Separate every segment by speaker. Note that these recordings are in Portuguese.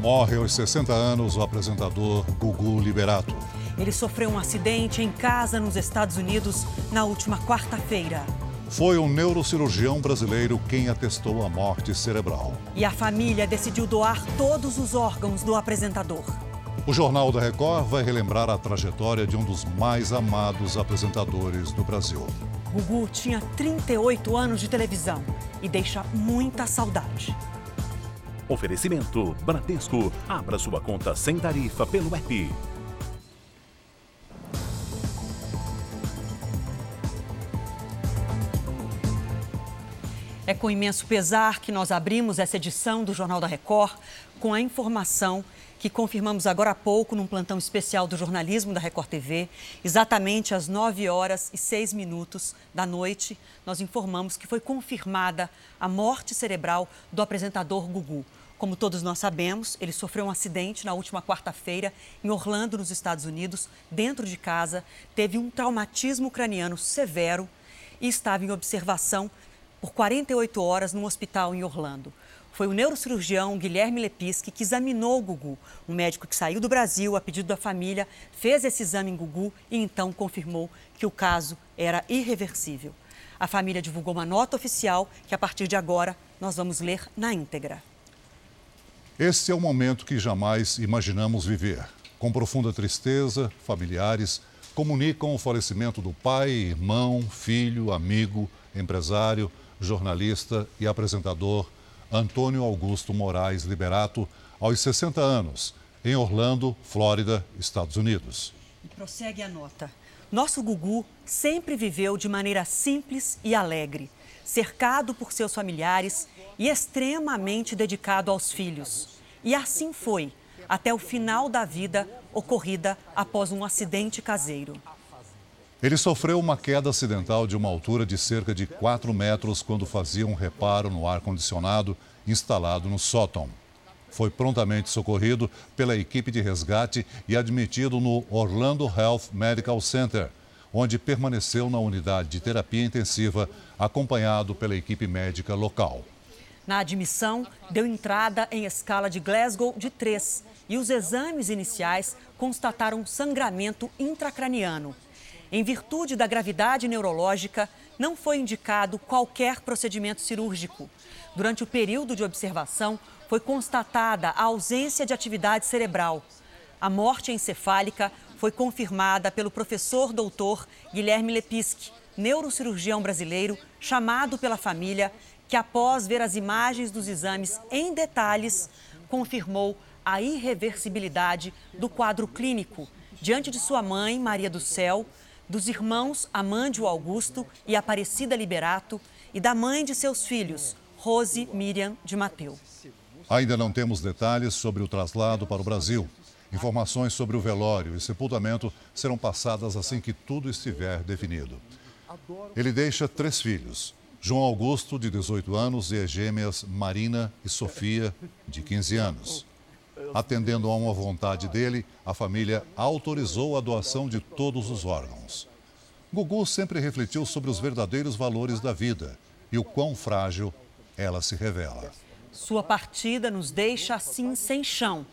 Speaker 1: Morre aos 60 anos o apresentador Gugu Liberato.
Speaker 2: Ele sofreu um acidente em casa nos Estados Unidos na última quarta-feira.
Speaker 1: Foi um neurocirurgião brasileiro quem atestou a morte cerebral.
Speaker 2: E a família decidiu doar todos os órgãos do apresentador.
Speaker 1: O Jornal da Record vai relembrar a trajetória de um dos mais amados apresentadores do Brasil.
Speaker 2: Gugu tinha 38 anos de televisão e deixa muita saudade.
Speaker 3: Oferecimento Bradesco. Abra sua conta sem tarifa pelo app.
Speaker 2: É com imenso pesar que nós abrimos essa edição do Jornal da Record com a informação que confirmamos agora há pouco num plantão especial do jornalismo da Record TV, exatamente às 9 horas e 6 minutos da noite, nós informamos que foi confirmada a morte cerebral do apresentador Gugu. Como todos nós sabemos, ele sofreu um acidente na última quarta-feira em Orlando, nos Estados Unidos, dentro de casa, teve um traumatismo craniano severo e estava em observação por 48 horas num hospital em Orlando. Foi o neurocirurgião Guilherme Lepisque que examinou o Gugu. Um médico que saiu do Brasil a pedido da família, fez esse exame em Gugu e então confirmou que o caso era irreversível. A família divulgou uma nota oficial que, a partir de agora, nós vamos ler na íntegra.
Speaker 1: Este é o momento que jamais imaginamos viver. Com profunda tristeza, familiares comunicam o falecimento do pai, irmão, filho, amigo, empresário, jornalista e apresentador Antônio Augusto Moraes Liberato, aos 60 anos, em Orlando, Flórida, Estados Unidos.
Speaker 2: E prossegue a nota. Nosso Gugu sempre viveu de maneira simples e alegre cercado por seus familiares e extremamente dedicado aos filhos. E assim foi, até o final da vida ocorrida após um acidente caseiro.
Speaker 1: Ele sofreu uma queda acidental de uma altura de cerca de 4 metros quando fazia um reparo no ar-condicionado instalado no sótão. Foi prontamente socorrido pela equipe de resgate e admitido no Orlando Health Medical Center, onde permaneceu na unidade de terapia intensiva, acompanhado pela equipe médica local.
Speaker 2: Na admissão, deu entrada em escala de Glasgow de 3 e os exames iniciais constataram sangramento intracraniano. Em virtude da gravidade neurológica, não foi indicado qualquer procedimento cirúrgico. Durante o período de observação, foi constatada a ausência de atividade cerebral. A morte encefálica foi confirmada pelo professor doutor Guilherme Lepisque, neurocirurgião brasileiro, chamado pela família, que após ver as imagens dos exames em detalhes, confirmou a irreversibilidade do quadro clínico diante de sua mãe, Maria do Céu, dos irmãos Amândio Augusto e Aparecida Liberato e da mãe de seus filhos, Rose Miriam de Mateu.
Speaker 1: Ainda não temos detalhes sobre o traslado para o Brasil. Informações sobre o velório e sepultamento serão passadas assim que tudo estiver definido. Ele deixa três filhos: João Augusto, de 18 anos, e as gêmeas Marina e Sofia, de 15 anos. Atendendo a uma vontade dele, a família autorizou a doação de todos os órgãos. Gugu sempre refletiu sobre os verdadeiros valores da vida e o quão frágil ela se revela.
Speaker 2: Sua partida nos deixa assim sem chão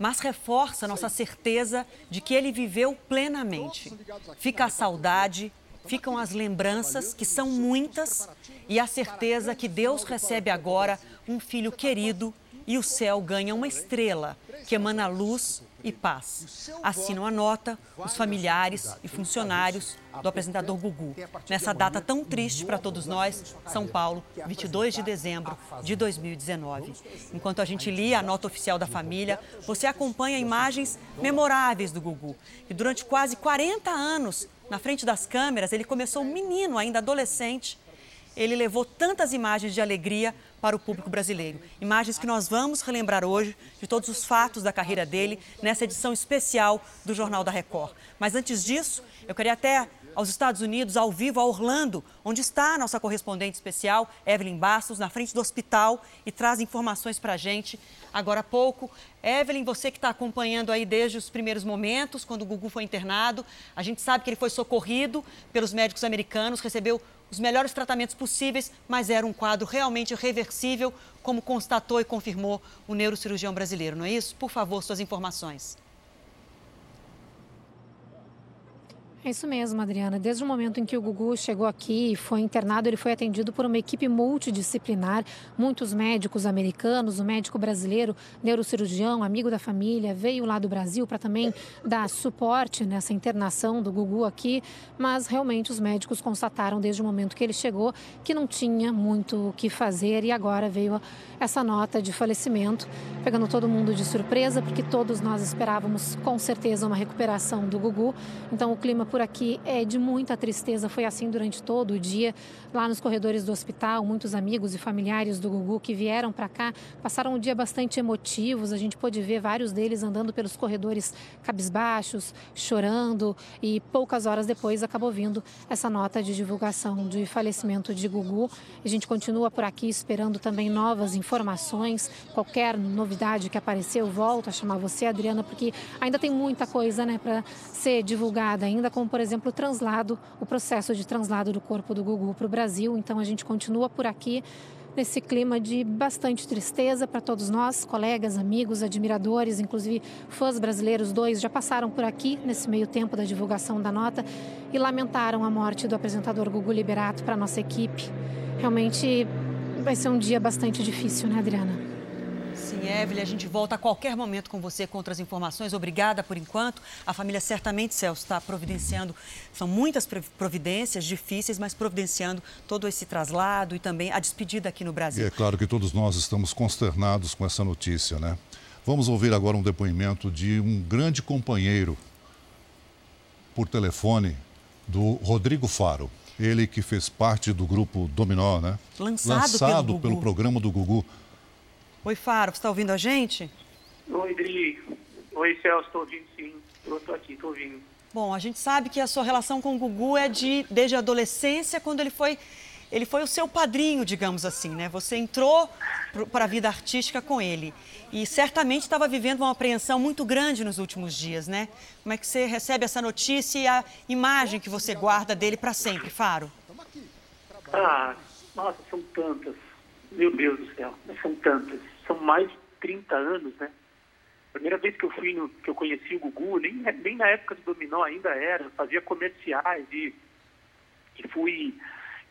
Speaker 2: mas reforça nossa certeza de que ele viveu plenamente. Fica a saudade, ficam as lembranças, que são muitas, e a certeza que Deus recebe agora um filho querido e o céu ganha uma estrela que emana luz e paz. Assinam a nota os familiares e funcionários do apresentador Gugu. Nessa data tão triste para todos nós, São Paulo, 22 de dezembro de 2019. Enquanto a gente lia a nota oficial da família, você acompanha imagens memoráveis do Gugu, que durante quase 40 anos, na frente das câmeras, ele começou menino, ainda adolescente, ele levou tantas imagens de alegria para o público brasileiro. Imagens que nós vamos relembrar hoje de todos os fatos da carreira dele nessa edição especial do Jornal da Record. Mas antes disso, eu queria até aos Estados Unidos, ao vivo, a Orlando, onde está a nossa correspondente especial, Evelyn Bastos, na frente do hospital e traz informações para a gente agora há pouco. Evelyn, você que está acompanhando aí desde os primeiros momentos, quando o Gugu foi internado, a gente sabe que ele foi socorrido pelos médicos americanos, recebeu os melhores tratamentos possíveis, mas era um quadro realmente reversível, como constatou e confirmou o neurocirurgião brasileiro, não é isso? Por favor, suas informações.
Speaker 4: É isso mesmo, Adriana. Desde o momento em que o Gugu chegou aqui e foi internado, ele foi atendido por uma equipe multidisciplinar, muitos médicos americanos, o um médico brasileiro, neurocirurgião, amigo da família, veio lá do Brasil para também dar suporte nessa internação do Gugu aqui, mas realmente os médicos constataram desde o momento que ele chegou que não tinha muito o que fazer e agora veio essa nota de falecimento, pegando todo mundo de surpresa, porque todos nós esperávamos com certeza uma recuperação do Gugu. Então o clima por aqui é de muita tristeza. Foi assim durante todo o dia, lá nos corredores do hospital. Muitos amigos e familiares do Gugu que vieram para cá passaram um dia bastante emotivos. A gente pôde ver vários deles andando pelos corredores cabisbaixos, chorando. E poucas horas depois acabou vindo essa nota de divulgação de falecimento de Gugu. A gente continua por aqui esperando também novas informações. Qualquer novidade que aparecer, eu volto a chamar você, Adriana, porque ainda tem muita coisa né, para ser divulgada ainda como, por exemplo, o translado, o processo de translado do corpo do Gugu para o Brasil. Então a gente continua por aqui nesse clima de bastante tristeza para todos nós, colegas, amigos, admiradores, inclusive fãs brasileiros. Dois já passaram por aqui nesse meio tempo da divulgação da nota e lamentaram a morte do apresentador Gugu Liberato para nossa equipe. Realmente vai ser um dia bastante difícil, né, Adriana?
Speaker 2: Evelyn, a gente volta a qualquer momento com você com outras informações. Obrigada por enquanto. A família certamente, Celso, está providenciando, são muitas providências difíceis, mas providenciando todo esse traslado e também a despedida aqui no Brasil.
Speaker 1: E é claro que todos nós estamos consternados com essa notícia, né? Vamos ouvir agora um depoimento de um grande companheiro por telefone do Rodrigo Faro. Ele que fez parte do grupo Dominó, né?
Speaker 2: Lançado, Lançado pelo,
Speaker 1: pelo programa do Gugu.
Speaker 2: Oi, Faro, você está ouvindo a gente?
Speaker 5: Oi, Dri. Oi, Celso, estou ouvindo sim. Estou aqui, estou ouvindo.
Speaker 2: Bom, a gente sabe que a sua relação com o Gugu é de desde a adolescência, quando ele foi ele foi o seu padrinho, digamos assim, né? Você entrou para a vida artística com ele e certamente estava vivendo uma apreensão muito grande nos últimos dias, né? Como é que você recebe essa notícia e a imagem que você guarda dele para sempre, Faro?
Speaker 5: Ah, nossa, são tantas. Meu Deus do céu, são tantas são mais de 30 anos, né? Primeira vez que eu fui no, que eu conheci o Gugu, nem, nem na época do Dominó ainda era, fazia comerciais e, e fui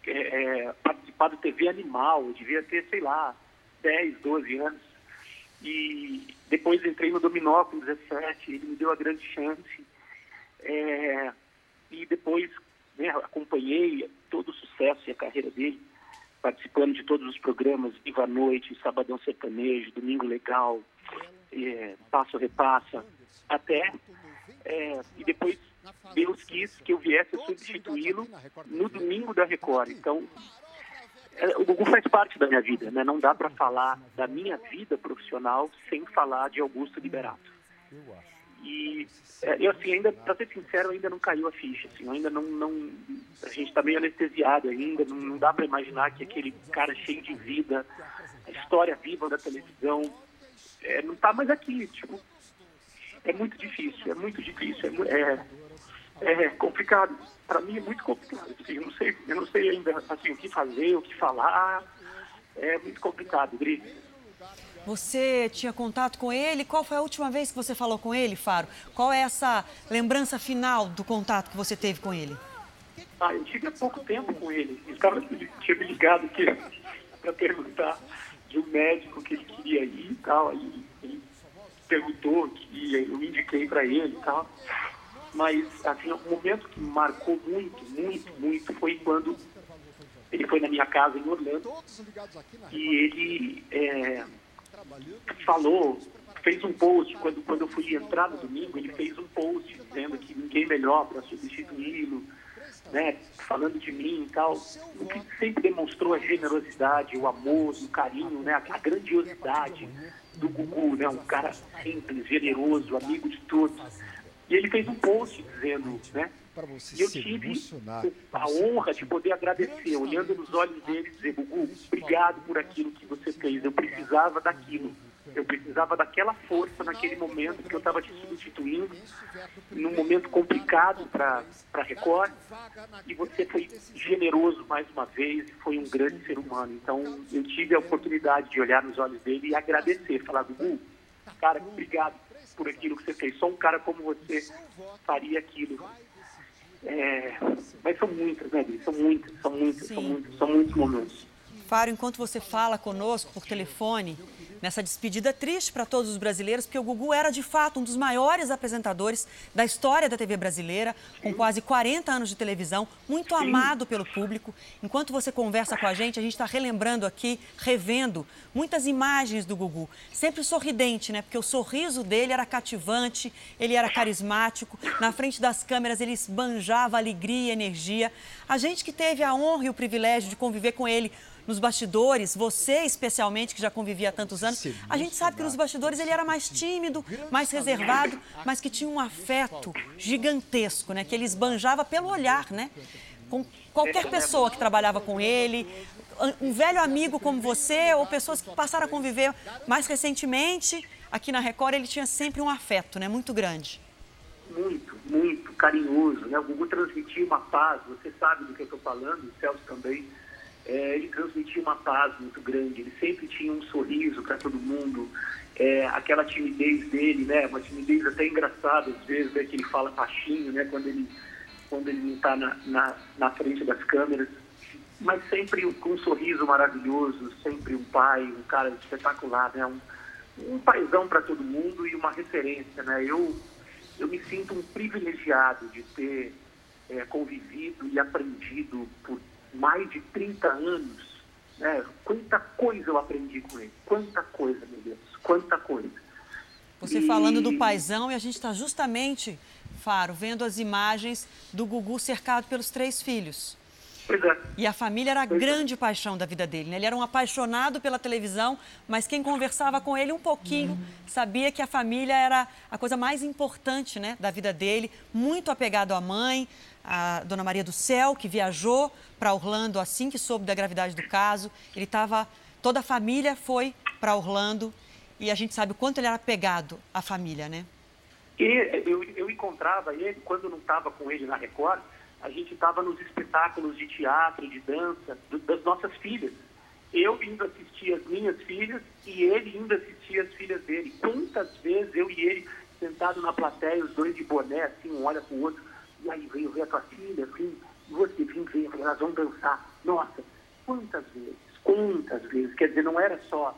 Speaker 5: é, é, participar do TV Animal, devia ter, sei lá, 10, 12 anos. E depois entrei no Dominó com 17, ele me deu a grande chance. É, e depois né, acompanhei todo o sucesso e a carreira dele participando de todos os programas, Viva a Noite, Sabadão Sertanejo, Domingo Legal, é, Passo Repassa, até, é, e depois Deus quis que eu viesse substituí-lo no domingo da Record. Então, é, o Gugu faz parte da minha vida, né? Não dá para falar da minha vida profissional sem falar de Augusto Liberato. E é, eu, assim, ainda, para ser sincero, ainda não caiu a ficha. Assim, ainda não, não. A gente está meio anestesiado ainda, não, não dá para imaginar que aquele cara cheio de vida, a história viva da televisão, é, não está mais aqui. Tipo, é muito difícil, é muito difícil, é, é, é complicado. Para mim é muito complicado. Assim, eu, não sei, eu não sei ainda assim, o que fazer, o que falar. É muito complicado, Gris.
Speaker 2: Você tinha contato com ele? Qual foi a última vez que você falou com ele, Faro? Qual é essa lembrança final do contato que você teve com ele?
Speaker 5: Ah, eu tive há pouco tempo com ele. Ele tava, tinha me ligado aqui para perguntar de um médico que ele queria ir e tal. Aí ele perguntou que eu indiquei para ele e tal. Mas, assim, o momento que me marcou muito, muito, muito foi quando ele foi na minha casa em Orlando e ele é, falou, fez um post, quando, quando eu fui entrar no domingo, ele fez um post dizendo que ninguém melhor para substituí-lo, né, falando de mim e tal, o que sempre demonstrou a generosidade, o amor, o carinho, né, a grandiosidade do Gugu, né, um cara simples, generoso, amigo de todos. E ele fez um post dizendo, né, e eu tive a honra de poder agradecer, olhando nos olhos dele e dizer, Gugu, obrigado por aquilo que você fez, eu precisava daquilo. Eu precisava daquela força naquele momento que eu estava te substituindo, num momento complicado para a Record, e você foi generoso mais uma vez e foi um grande ser humano. Então, eu tive a oportunidade de olhar nos olhos dele e agradecer, falar, Gugu, cara, obrigado por aquilo que você fez. Só um cara como você faria aquilo. É, mas são muitas, né, São muitas, são muitas, são muitos, são muitos momentos.
Speaker 2: Faro, enquanto você fala conosco por telefone, nessa despedida triste para todos os brasileiros, porque o Gugu era de fato um dos maiores apresentadores da história da TV brasileira, com quase 40 anos de televisão, muito amado pelo público. Enquanto você conversa com a gente, a gente está relembrando aqui, revendo muitas imagens do Gugu, sempre sorridente, né? Porque o sorriso dele era cativante, ele era carismático, na frente das câmeras ele esbanjava alegria e energia. A gente que teve a honra e o privilégio de conviver com ele nos bastidores, você especialmente, que já convivia há tantos anos, a gente sabe que nos bastidores ele era mais tímido, mais reservado, mas que tinha um afeto gigantesco, né? Que ele esbanjava pelo olhar, né? Com qualquer pessoa que trabalhava com ele, um velho amigo como você ou pessoas que passaram a conviver mais recentemente aqui na Record, ele tinha sempre um afeto, né? Muito grande.
Speaker 5: Muito, muito carinhoso, né? O Gugu transmitia uma paz, você sabe do que eu estou falando, o Celso também é, ele transmitia uma paz muito grande, ele sempre tinha um sorriso para todo mundo, é, aquela timidez dele, né, uma timidez até engraçada às vezes, né, que ele fala baixinho, né, quando ele, quando ele não está na, na, na, frente das câmeras, mas sempre com um sorriso maravilhoso, sempre um pai, um cara espetacular, né, um, um paizão para todo mundo e uma referência, né, eu, eu me sinto um privilegiado de ter é, convivido e aprendido por mais de 30 anos, né? Quanta coisa eu aprendi com ele, quanta coisa, meu Deus, quanta coisa.
Speaker 2: Você e... falando do paizão e a gente está justamente, Faro, vendo as imagens do Gugu cercado pelos três filhos.
Speaker 5: Pois é.
Speaker 2: E a família era a pois é. grande é. paixão da vida dele. Né? Ele era um apaixonado pela televisão, mas quem conversava com ele um pouquinho uhum. sabia que a família era a coisa mais importante né, da vida dele. Muito apegado à mãe, a Dona Maria do Céu, que viajou para Orlando assim que soube da gravidade do caso. Ele estava. Toda a família foi para Orlando e a gente sabe o quanto ele era apegado à família, né?
Speaker 5: E eu, eu encontrava ele, quando não estava com ele na Record, a gente estava nos espetáculos de teatro, de dança, do, das nossas filhas. Eu indo assistir as minhas filhas e ele indo assistir as filhas dele. Quantas vezes eu e ele sentado na plateia, os dois de boné, assim, um olha para o outro, e aí veio ver a tua filha, e você vim ver, nós vamos dançar. Nossa, quantas vezes, quantas vezes. Quer dizer, não era só,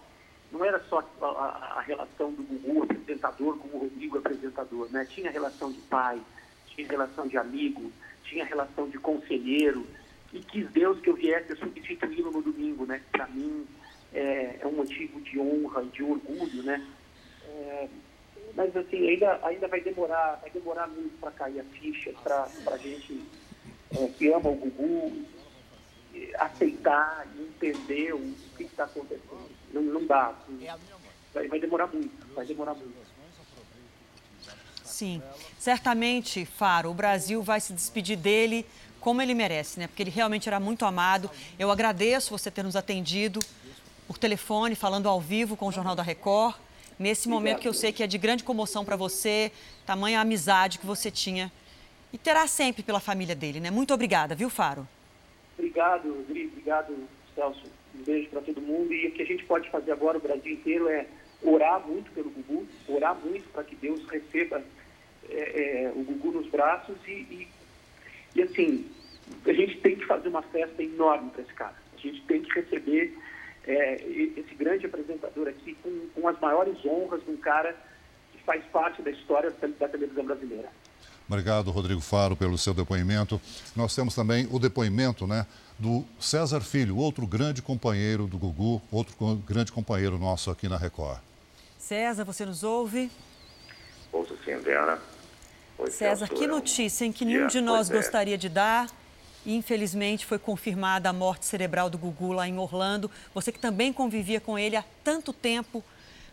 Speaker 5: não era só a, a, a relação do Gugu apresentador com o Rodrigo apresentador, né? Tinha relação de pai, tinha relação de amigo, tinha relação de conselheiro, e quis Deus que eu viesse substituí-lo no domingo, né? Para mim é, é, um motivo de honra e de orgulho, né? É, mas assim, ainda, ainda vai demorar, vai demorar muito para cair a ficha, para a gente é, que ama o Gugu aceitar e entender o que está acontecendo. Não, não dá. Assim, vai, vai demorar muito, vai demorar muito.
Speaker 2: Sim, certamente, Faro, o Brasil vai se despedir dele como ele merece, né? Porque ele realmente era muito amado. Eu agradeço você ter nos atendido por telefone, falando ao vivo com o Jornal da Record nesse momento que eu sei que é de grande comoção para você, tamanha amizade que você tinha e terá sempre pela família dele, né? Muito obrigada, viu, Faro?
Speaker 5: Obrigado, Rodrigo. Obrigado, Celso. Um beijo para todo mundo. E o que a gente pode fazer agora, o Brasil inteiro, é orar muito pelo Gugu, orar muito para que Deus receba é, é, o Gugu nos braços e, e, e, assim, a gente tem que fazer uma festa enorme para esse cara. A gente tem que receber é, esse grande apresentador com, as maiores honras de um cara que faz parte da história da televisão brasileira.
Speaker 1: Obrigado, Rodrigo Faro, pelo seu depoimento. Nós temos também o depoimento né, do César Filho, outro grande companheiro do Gugu, outro grande companheiro nosso aqui na Record.
Speaker 2: César, você nos ouve?
Speaker 6: Ouço sim, Vera.
Speaker 2: César, que notícia em que nenhum de nós é. gostaria de dar infelizmente foi confirmada a morte cerebral do Gugu lá em Orlando. Você que também convivia com ele há tanto tempo,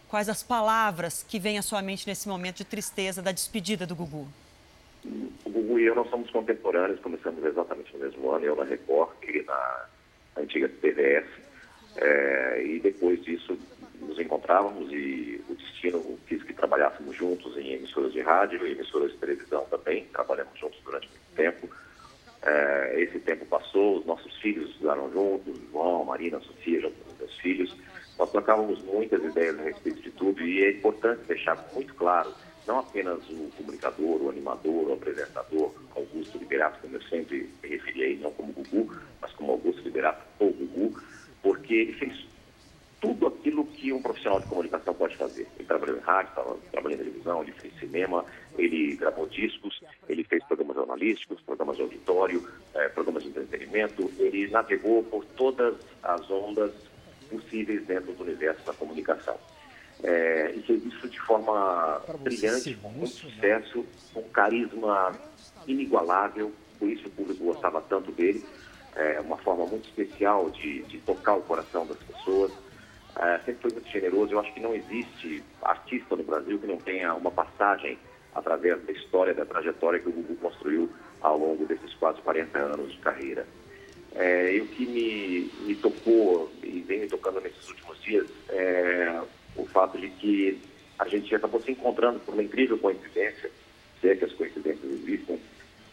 Speaker 2: quais as palavras que vêm à sua mente nesse momento de tristeza da despedida do Gugu?
Speaker 6: o Gugu e eu nós somos contemporâneos, começamos exatamente no mesmo ano, eu na Record, ele na antiga TVS. É, e depois disso nos encontrávamos e o destino quis que trabalhássemos juntos em emissoras de rádio e emissoras de televisão também. Trabalhamos juntos durante muito tempo. É, esse tempo passou, os nossos filhos estudaram juntos, João, Marina, Sofia, já meus filhos. Nós trocávamos muitas ideias a respeito de tudo e é importante deixar muito claro, não apenas o comunicador, o animador, o apresentador, Augusto Liberato, como eu sempre me referi a ele, não como Gugu, mas como Augusto Liberato ou Gugu, porque ele fez tudo aquilo que um profissional de comunicação pode fazer. Ele trabalhou em rádio, trabalhou em televisão, ele fez cinema, ele gravou discos, ele fez programas jornalísticos, programas de auditório, eh, programas de entretenimento. Ele navegou por todas as ondas possíveis dentro do universo da comunicação. É, e fez isso de forma brilhante, com muito sucesso, com carisma inigualável, por isso o público gostava tanto dele. É uma forma muito especial de, de tocar o coração das pessoas. É, sempre foi muito generoso. Eu acho que não existe artista no Brasil que não tenha uma passagem através da história, da trajetória que o Gugu construiu ao longo desses quase 40 anos de carreira. É, e o que me, me tocou e vem me tocando nesses últimos dias é o fato de que a gente acabou se encontrando por uma incrível coincidência, se é que as coincidências existem,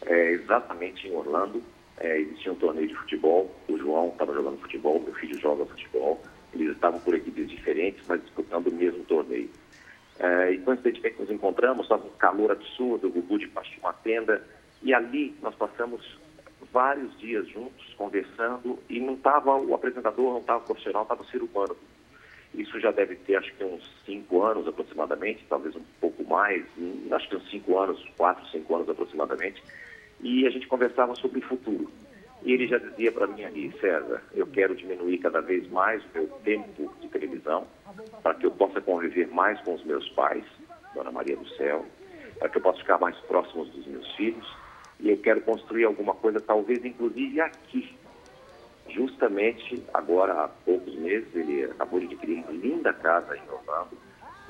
Speaker 6: é, exatamente em Orlando. É, existia um torneio de futebol, o João estava jogando futebol, meu filho joga futebol, eles estavam por equipes diferentes, mas disputando o mesmo torneio. É, e coincidentemente nos encontramos, estava um calor absurdo, o Gugu de baixo de uma tenda, e ali nós passamos vários dias juntos, conversando, e não estava o apresentador, não estava o profissional, estava o ser humano. Isso já deve ter, acho que uns cinco anos aproximadamente, talvez um pouco mais, hum, acho que uns cinco anos, quatro, cinco anos aproximadamente. E a gente conversava sobre o futuro. E ele já dizia para mim ali, César, eu quero diminuir cada vez mais o meu tempo de televisão, para que eu possa conviver mais com os meus pais, Dona Maria do Céu, para que eu possa ficar mais próximo dos meus filhos. E eu quero construir alguma coisa, talvez inclusive aqui, justamente agora há poucos meses, ele acabou de adquirir uma linda casa em Orlando,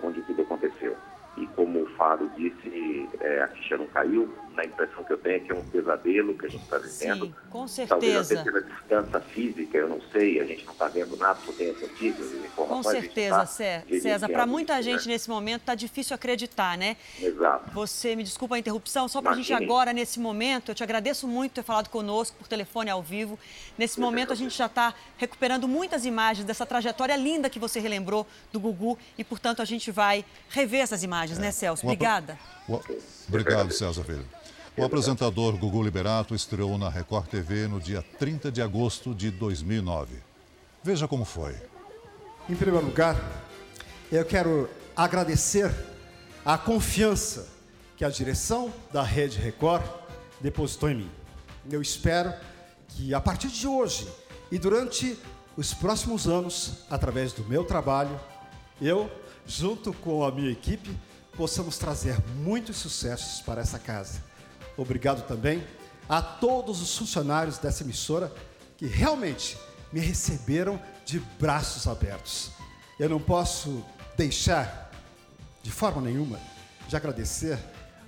Speaker 6: onde tudo aconteceu. E como o Faro disse, é, a ficha não caiu, na impressão que eu tenho é que é um pesadelo que a gente está vivendo.
Speaker 2: Sim, com certeza.
Speaker 6: Talvez até pela distância física, eu não sei, a gente não está vendo nada, só tem essa informações.
Speaker 2: Com certeza, tá César. Para muita gente né? nesse momento está difícil acreditar, né?
Speaker 6: Exato.
Speaker 2: Você, me desculpa a interrupção, só para a gente agora, nesse momento, eu te agradeço muito ter falado conosco por telefone ao vivo. Nesse momento, a gente já está recuperando muitas imagens dessa trajetória linda que você relembrou do Gugu e, portanto, a gente vai rever essas imagens, é. né, Celso? Obrigada.
Speaker 1: Obrigado, César Filho. O apresentador Gugu Liberato estreou na Record TV no dia 30 de agosto de 2009. Veja como foi.
Speaker 7: Em primeiro lugar, eu quero agradecer a confiança que a direção da Rede Record depositou em mim. Eu espero que a partir de hoje e durante os próximos anos, através do meu trabalho, eu, junto com a minha equipe, possamos trazer muitos sucessos para essa casa. Obrigado também a todos os funcionários dessa emissora que realmente me receberam de braços abertos. Eu não posso deixar, de forma nenhuma, de agradecer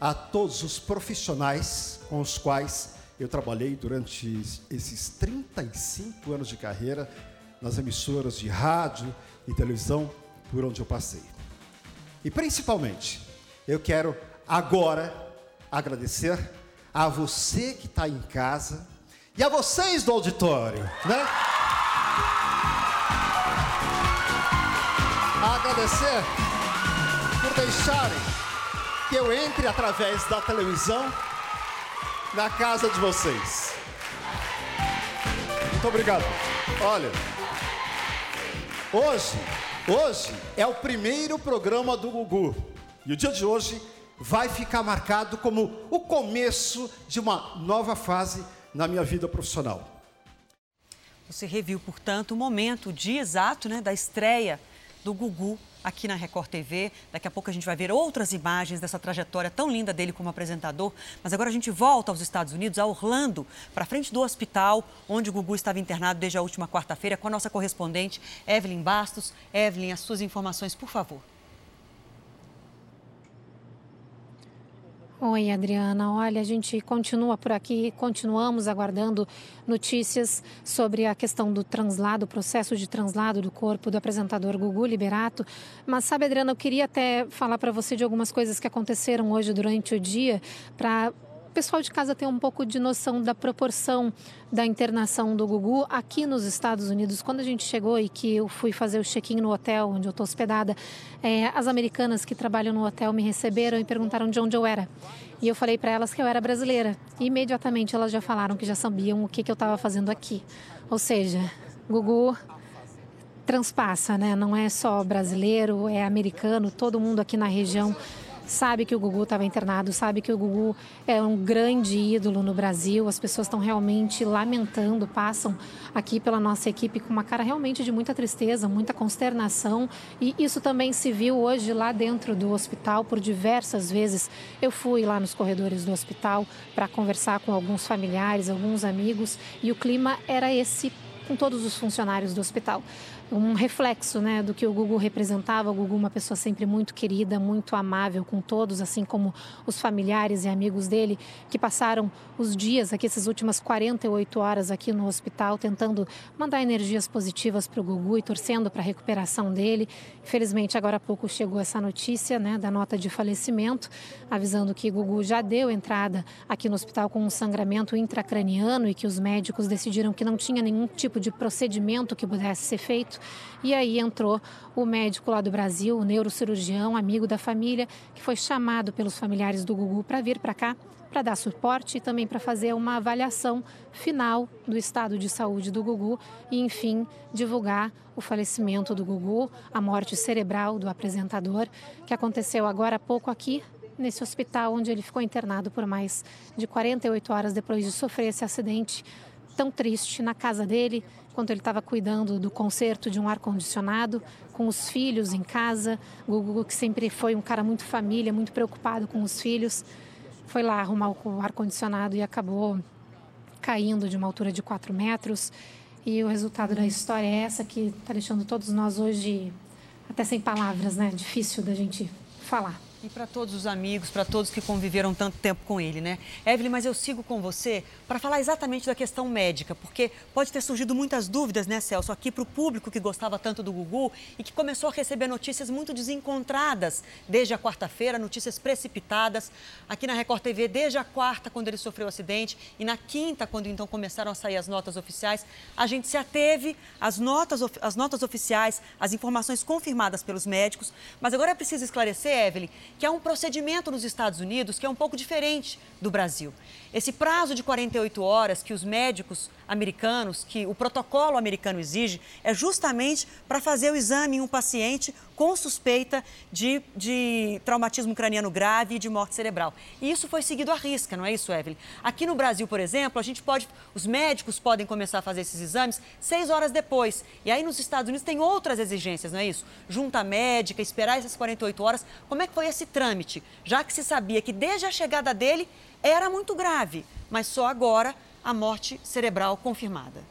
Speaker 7: a todos os profissionais com os quais eu trabalhei durante esses 35 anos de carreira nas emissoras de rádio e televisão por onde eu passei. E principalmente, eu quero agora agradecer a você que está em casa e a vocês do auditório, né? Agradecer por deixarem que eu entre através da televisão na casa de vocês. Muito obrigado. Olha, hoje, hoje é o primeiro programa do Gugu. E o dia de hoje vai ficar marcado como o começo de uma nova fase na minha vida profissional.
Speaker 2: Você reviu, portanto, o momento, o dia exato né, da estreia do Gugu aqui na Record TV. Daqui a pouco a gente vai ver outras imagens dessa trajetória tão linda dele como apresentador. Mas agora a gente volta aos Estados Unidos, a Orlando, para frente do hospital onde o Gugu estava internado desde a última quarta-feira, com a nossa correspondente Evelyn Bastos. Evelyn, as suas informações, por favor.
Speaker 4: Oi, Adriana. Olha, a gente continua por aqui, continuamos aguardando notícias sobre a questão do translado, o processo de translado do corpo do apresentador Gugu Liberato. Mas sabe, Adriana, eu queria até falar para você de algumas coisas que aconteceram hoje durante o dia para pessoal de casa ter um pouco de noção da proporção da internação do Gugu aqui nos Estados Unidos. Quando a gente chegou e que eu fui fazer o check-in no hotel onde eu estou hospedada, é, as americanas que trabalham no hotel me receberam e perguntaram de onde eu era. E eu falei para elas que eu era brasileira. E imediatamente elas já falaram que já sabiam o que, que eu estava fazendo aqui. Ou seja, Gugu transpassa, né? Não é só brasileiro, é americano, todo mundo aqui na região sabe que o Gugu estava internado, sabe que o Gugu é um grande ídolo no Brasil. As pessoas estão realmente lamentando, passam aqui pela nossa equipe com uma cara realmente de muita tristeza, muita consternação. E isso também se viu hoje lá dentro do hospital por diversas vezes. Eu fui lá nos corredores do hospital para conversar com alguns familiares, alguns amigos, e o clima era esse com todos os funcionários do hospital um reflexo né, do que o Gugu representava. O Gugu, uma pessoa sempre muito querida, muito amável com todos, assim como os familiares e amigos dele, que passaram os dias aqui, essas últimas 48 horas aqui no hospital, tentando mandar energias positivas para o Gugu e torcendo para a recuperação dele. Infelizmente, agora há pouco chegou essa notícia né, da nota de falecimento, avisando que Gugu já deu entrada aqui no hospital com um sangramento intracraniano e que os médicos decidiram que não tinha nenhum tipo de procedimento que pudesse ser feito e aí entrou o médico lá do Brasil, o neurocirurgião, amigo da família, que foi chamado pelos familiares do Gugu para vir para cá para dar suporte e também para fazer uma avaliação final do estado de saúde do Gugu e, enfim, divulgar o falecimento do Gugu, a morte cerebral do apresentador, que aconteceu agora há pouco aqui nesse hospital onde ele ficou internado por mais de 48 horas depois de sofrer esse acidente tão triste na casa dele, quando ele estava cuidando do conserto de um ar-condicionado, com os filhos em casa. Gugu, que sempre foi um cara muito família, muito preocupado com os filhos, foi lá arrumar o ar-condicionado e acabou caindo de uma altura de 4 metros. E o resultado da história é essa que está deixando todos nós hoje até sem palavras, né? Difícil da gente falar.
Speaker 2: E para todos os amigos, para todos que conviveram tanto tempo com ele, né? Evelyn, mas eu sigo com você para falar exatamente da questão médica, porque pode ter surgido muitas dúvidas, né, Celso, aqui para o público que gostava tanto do Gugu e que começou a receber notícias muito desencontradas desde a quarta-feira, notícias precipitadas. Aqui na Record TV, desde a quarta, quando ele sofreu o acidente, e na quinta, quando então começaram a sair as notas oficiais, a gente se ateve às notas, às notas oficiais, às informações confirmadas pelos médicos. Mas agora é preciso esclarecer, Evelyn, que há um procedimento nos Estados Unidos que é um pouco diferente do Brasil. Esse prazo de 48 horas que os médicos americanos, que o protocolo americano exige, é justamente para fazer o exame em um paciente com suspeita de, de traumatismo craniano grave e de morte cerebral. E isso foi seguido à risca, não é isso, Evelyn? Aqui no Brasil, por exemplo, a gente pode, os médicos podem começar a fazer esses exames seis horas depois. E aí nos Estados Unidos tem outras exigências, não é isso? Junta médica, esperar essas 48 horas. Como é que foi esse trâmite? Já que se sabia que desde a chegada dele era muito grave, mas só agora a morte cerebral confirmada.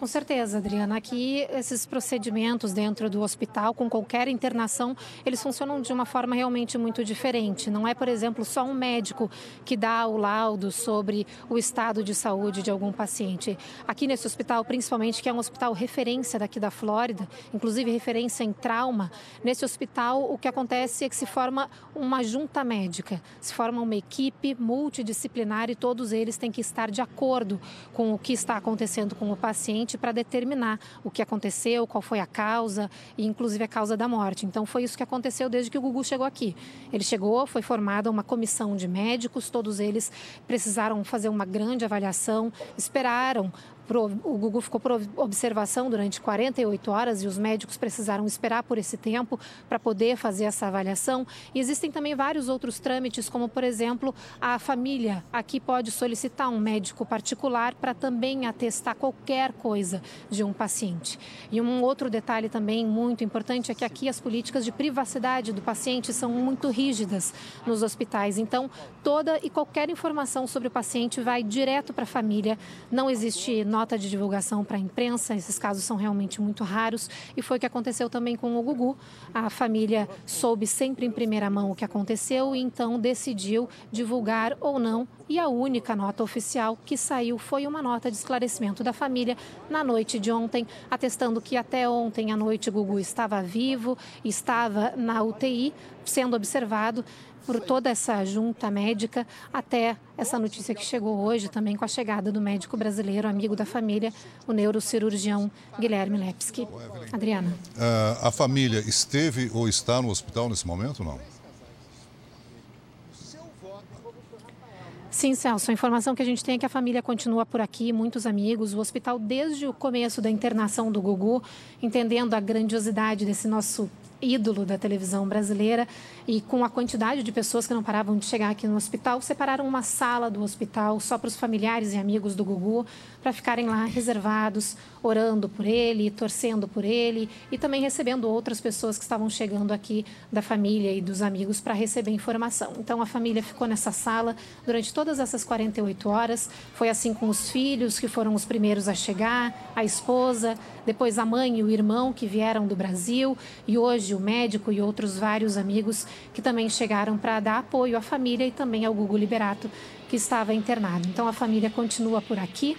Speaker 4: Com certeza, Adriana. Aqui, esses procedimentos dentro do hospital, com qualquer internação, eles funcionam de uma forma realmente muito diferente. Não é, por exemplo, só um médico que dá o laudo sobre o estado de saúde de algum paciente. Aqui nesse hospital, principalmente, que é um hospital referência daqui da Flórida, inclusive referência em trauma, nesse hospital o que acontece é que se forma uma junta médica, se forma uma equipe multidisciplinar e todos eles têm que estar de acordo com o que está acontecendo com o paciente para determinar o que aconteceu, qual foi a causa e inclusive a causa da morte. Então foi isso que aconteceu desde que o Gugu chegou aqui. Ele chegou, foi formada uma comissão de médicos, todos eles precisaram fazer uma grande avaliação, esperaram o Gugu ficou por observação durante 48 horas e os médicos precisaram esperar por esse tempo para poder fazer essa avaliação. E existem também vários outros trâmites, como, por exemplo, a família aqui pode solicitar um médico particular para também atestar qualquer coisa de um paciente. E um outro detalhe também muito importante é que aqui as políticas de privacidade do paciente são muito rígidas nos hospitais. Então, toda e qualquer informação sobre o paciente vai direto para a família. Não existe nota nota de divulgação para a imprensa. Esses casos são realmente muito raros e foi o que aconteceu também com o Gugu. A família soube sempre em primeira mão o que aconteceu e então decidiu divulgar ou não. E a única nota oficial que saiu foi uma nota de esclarecimento da família na noite de ontem, atestando que até ontem à noite Gugu estava vivo, estava na UTI, sendo observado por toda essa junta médica até essa notícia que chegou hoje também com a chegada do médico brasileiro, amigo da família, o neurocirurgião Guilherme Lepski. Adriana.
Speaker 1: Uh, a família esteve ou está no hospital nesse momento, não?
Speaker 4: Sim, Celso. A informação que a gente tem é que a família continua por aqui, muitos amigos. O hospital, desde o começo da internação do Gugu, entendendo a grandiosidade desse nosso ídolo da televisão brasileira e com a quantidade de pessoas que não paravam de chegar aqui no hospital, separaram uma sala do hospital só para os familiares e amigos do Gugu, para ficarem lá reservados, orando por ele, torcendo por ele e também recebendo outras pessoas que estavam chegando aqui da família e dos amigos para receber informação. Então a família ficou nessa sala durante todas essas 48 horas. Foi assim com os filhos, que foram os primeiros a chegar, a esposa, depois a mãe e o irmão que vieram do Brasil e hoje o médico e outros vários amigos que também chegaram para dar apoio à família e também ao Gugu Liberato, que estava internado. Então a família continua por aqui,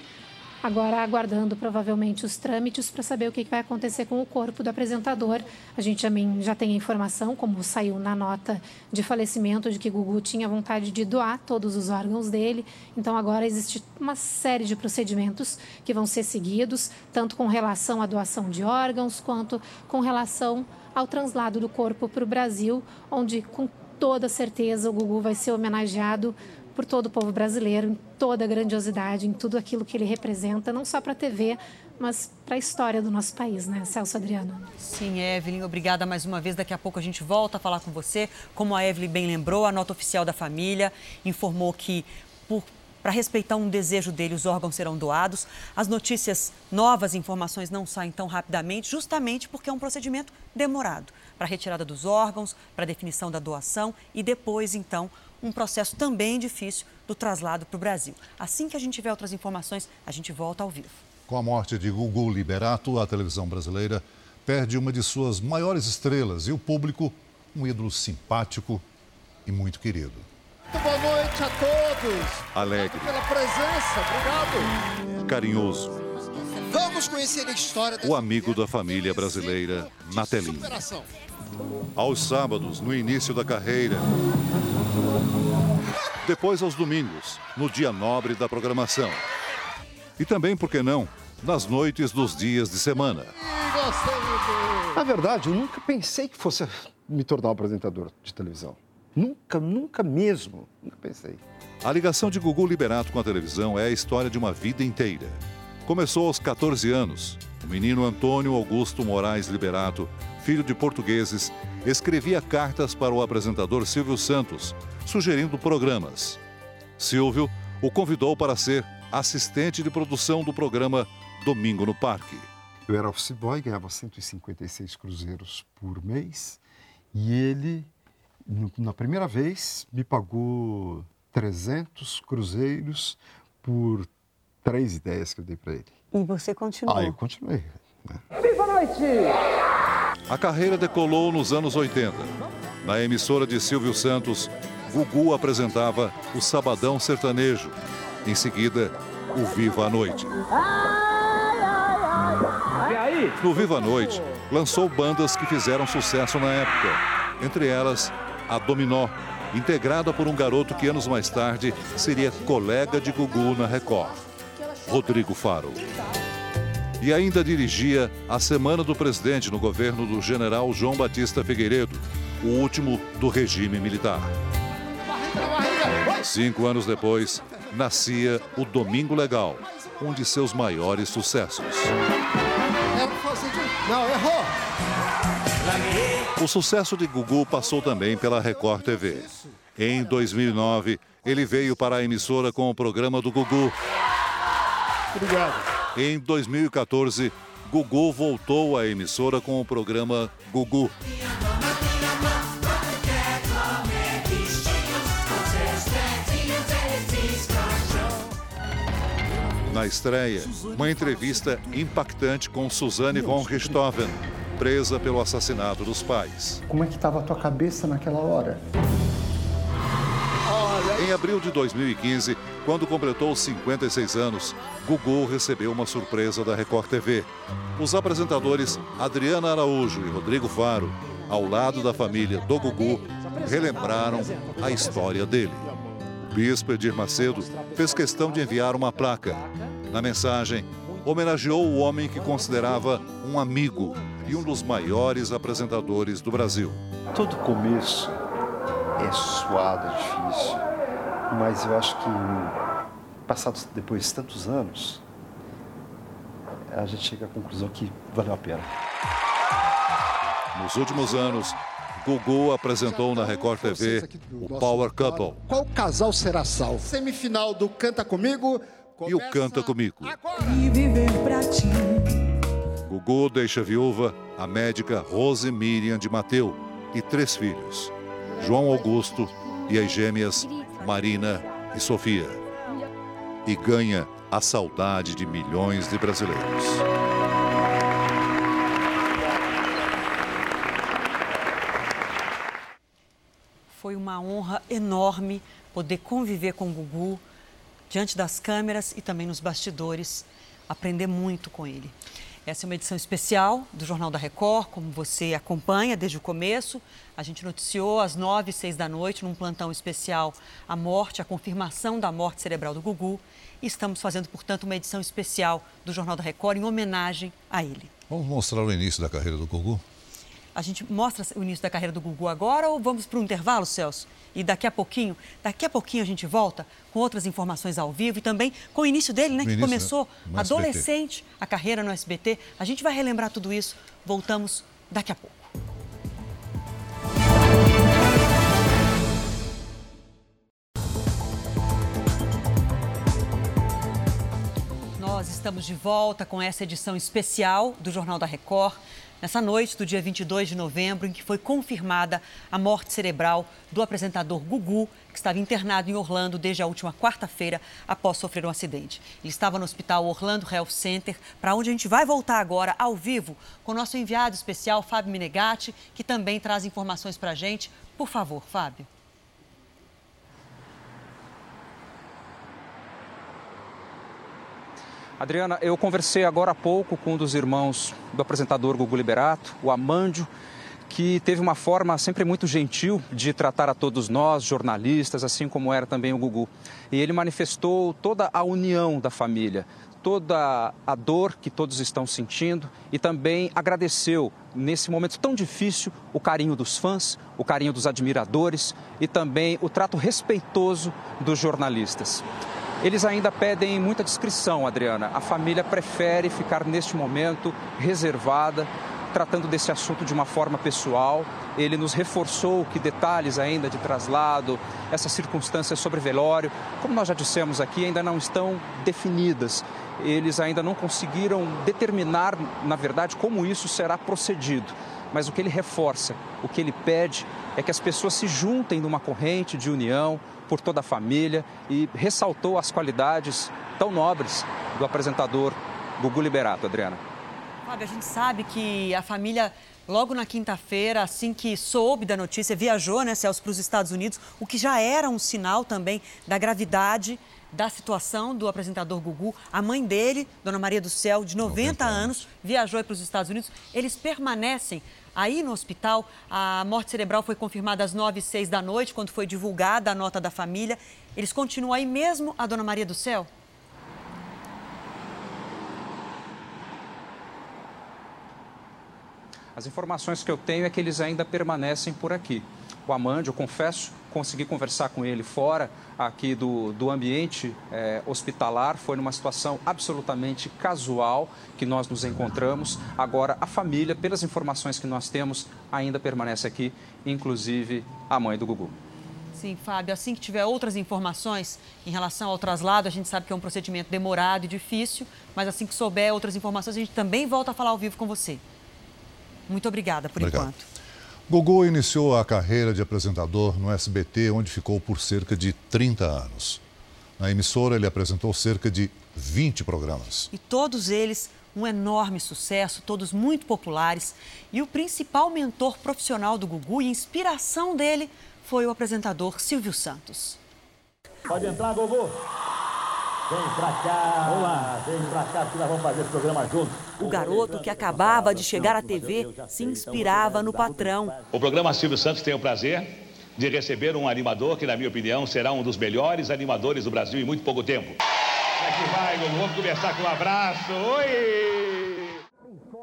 Speaker 4: agora aguardando provavelmente os trâmites para saber o que vai acontecer com o corpo do apresentador. A gente também já tem a informação, como saiu na nota de falecimento, de que Gugu tinha vontade de doar todos os órgãos dele. Então agora existe uma série de procedimentos que vão ser seguidos, tanto com relação à doação de órgãos, quanto com relação ao translado do corpo para o Brasil, onde com toda certeza o Gugu vai ser homenageado por todo o povo brasileiro, em toda a grandiosidade, em tudo aquilo que ele representa, não só para a TV, mas para a história do nosso país, né, Celso Adriano?
Speaker 2: Sim, Evelyn, obrigada mais uma vez. Daqui a pouco a gente volta a falar com você. Como a Evelyn bem lembrou, a nota oficial da família informou que, por para respeitar um desejo dele, os órgãos serão doados. As notícias novas, informações não saem tão rapidamente, justamente porque é um procedimento demorado para retirada dos órgãos, para definição da doação e depois, então, um processo também difícil do traslado para o Brasil. Assim que a gente tiver outras informações, a gente volta ao vivo.
Speaker 1: Com a morte de Gugu Liberato, a televisão brasileira perde uma de suas maiores estrelas e o público, um ídolo simpático e muito querido.
Speaker 8: Muito boa noite a todos.
Speaker 1: Alegre.
Speaker 8: Pela presença, obrigado.
Speaker 1: Carinhoso.
Speaker 8: Vamos conhecer a história
Speaker 1: O amigo da família brasileira na telinha. Aos sábados, no início da carreira. Depois aos domingos, no dia nobre da programação. E também, por que não, nas noites dos dias de semana.
Speaker 9: Na verdade, eu nunca pensei que fosse me tornar um apresentador de televisão. Nunca, nunca mesmo. Nunca pensei.
Speaker 1: A ligação de Gugu Liberato com a televisão é a história de uma vida inteira. Começou aos 14 anos. O menino Antônio Augusto Moraes Liberato, filho de portugueses, escrevia cartas para o apresentador Silvio Santos, sugerindo programas. Silvio o convidou para ser assistente de produção do programa Domingo no Parque.
Speaker 9: Eu era office boy, ganhava 156 cruzeiros por mês e ele na primeira vez, me pagou 300 cruzeiros por três ideias que eu dei para ele.
Speaker 2: E você continuou?
Speaker 9: Ah, eu continuei. Né?
Speaker 8: Viva a noite!
Speaker 1: A carreira decolou nos anos 80. Na emissora de Silvio Santos, Gugu apresentava o Sabadão Sertanejo. Em seguida, o Viva a Noite. No Viva a Noite, lançou bandas que fizeram sucesso na época. Entre elas, a Dominó, integrada por um garoto que anos mais tarde seria colega de Gugu na Record, Rodrigo Faro. E ainda dirigia a Semana do Presidente no governo do general João Batista Figueiredo, o último do regime militar. Cinco anos depois, nascia o Domingo Legal, um de seus maiores sucessos.
Speaker 8: Não, errou!
Speaker 1: O sucesso de Gugu passou também pela Record TV. Em 2009, ele veio para a emissora com o programa do Gugu.
Speaker 8: Obrigado.
Speaker 1: Em 2014, Gugu voltou à emissora com o programa Gugu. Na estreia, uma entrevista impactante com Suzane von Richthofen, presa pelo assassinato dos pais.
Speaker 9: Como é que estava a tua cabeça naquela hora?
Speaker 1: Em abril de 2015, quando completou 56 anos, Gugu recebeu uma surpresa da Record TV. Os apresentadores Adriana Araújo e Rodrigo Faro, ao lado da família do Gugu, relembraram a história dele. Bispo Edir Macedo fez questão de enviar uma placa. Na mensagem, homenageou o homem que considerava um amigo e um dos maiores apresentadores do Brasil.
Speaker 9: Todo começo é suado, é difícil, mas eu acho que passados depois de tantos anos, a gente chega à conclusão que valeu a pena.
Speaker 1: Nos últimos anos, Gugu apresentou na Record TV o Power Couple.
Speaker 8: Qual casal será salvo? Semifinal do Canta Comigo.
Speaker 1: E o Canta Comigo. E viver pra ti. Gugu deixa viúva a médica Rose Miriam de Mateu e três filhos, João Augusto e as gêmeas Marina e Sofia. E ganha a saudade de milhões de brasileiros.
Speaker 2: Foi uma honra enorme poder conviver com o Gugu diante das câmeras e também nos bastidores, aprender muito com ele. Essa é uma edição especial do Jornal da Record, como você acompanha desde o começo. A gente noticiou às nove e seis da noite, num plantão especial, a morte, a confirmação da morte cerebral do Gugu. E estamos fazendo, portanto, uma edição especial do Jornal da Record em homenagem a ele.
Speaker 1: Vamos mostrar o início da carreira do Gugu?
Speaker 2: A gente mostra o início da carreira do Gugu agora ou vamos para um intervalo, Celso? E daqui a pouquinho, daqui a pouquinho a gente volta com outras informações ao vivo e também com o início dele, né? que início, começou né? adolescente a carreira no SBT. A gente vai relembrar tudo isso. Voltamos daqui a pouco. Nós estamos de volta com essa edição especial do Jornal da Record nessa noite do dia 22 de novembro, em que foi confirmada a morte cerebral do apresentador Gugu, que estava internado em Orlando desde a última quarta-feira após sofrer um acidente. Ele estava no hospital Orlando Health Center, para onde a gente vai voltar agora ao vivo com o nosso enviado especial, Fábio Menegatti, que também traz informações para a gente. Por favor, Fábio.
Speaker 10: Adriana, eu conversei agora há pouco com um dos irmãos do apresentador Gugu Liberato, o Amândio, que teve uma forma sempre muito gentil de tratar a todos nós, jornalistas, assim como era também o Gugu. E ele manifestou toda a união da família, toda a dor que todos estão sentindo e também agradeceu, nesse momento tão difícil, o carinho dos fãs, o carinho dos admiradores e também o trato respeitoso dos jornalistas. Eles ainda pedem muita discrição, Adriana. A família prefere ficar neste momento reservada, tratando desse assunto de uma forma pessoal. Ele nos reforçou que detalhes ainda de traslado, essas circunstâncias sobre velório, como nós já dissemos aqui, ainda não estão definidas. Eles ainda não conseguiram determinar, na verdade, como isso será procedido. Mas o que ele reforça, o que ele pede é que as pessoas se juntem numa corrente de união, por toda a família e ressaltou as qualidades tão nobres do apresentador Gugu Liberato, Adriana.
Speaker 2: Fábio, a gente sabe que a família, logo na quinta-feira, assim que soube da notícia, viajou, né, Celso, para os Estados Unidos, o que já era um sinal também da gravidade da situação do apresentador Gugu. A mãe dele, Dona Maria do Céu, de 90, 90 anos, anos, viajou para os Estados Unidos. Eles permanecem Aí no hospital, a morte cerebral foi confirmada às 9 e 6 da noite, quando foi divulgada a nota da família. Eles continuam aí mesmo, a Dona Maria do Céu?
Speaker 10: As informações que eu tenho é que eles ainda permanecem por aqui. O Amande, eu confesso, consegui conversar com ele fora aqui do, do ambiente é, hospitalar. Foi numa situação absolutamente casual que nós nos encontramos. Agora, a família, pelas informações que nós temos, ainda permanece aqui, inclusive a mãe do Gugu.
Speaker 2: Sim, Fábio. Assim que tiver outras informações em relação ao traslado, a gente sabe que é um procedimento demorado e difícil, mas assim que souber outras informações, a gente também volta a falar ao vivo com você. Muito obrigada por Obrigado. enquanto.
Speaker 1: Gugu iniciou a carreira de apresentador no SBT, onde ficou por cerca de 30 anos. Na emissora, ele apresentou cerca de 20 programas.
Speaker 2: E todos eles um enorme sucesso, todos muito populares. E o principal mentor profissional do Gugu e inspiração dele foi o apresentador Silvio Santos.
Speaker 11: Pode entrar, Gugu. Vem pra cá, vamos lá, vem pra cá que nós vamos fazer esse programa juntos.
Speaker 2: O garoto que acabava de chegar à TV se inspirava no patrão.
Speaker 12: O programa Silvio Santos tem o prazer de receber um animador que, na minha opinião, será um dos melhores animadores do Brasil em muito pouco tempo. Aqui vai, vamos começar com um abraço. Oi!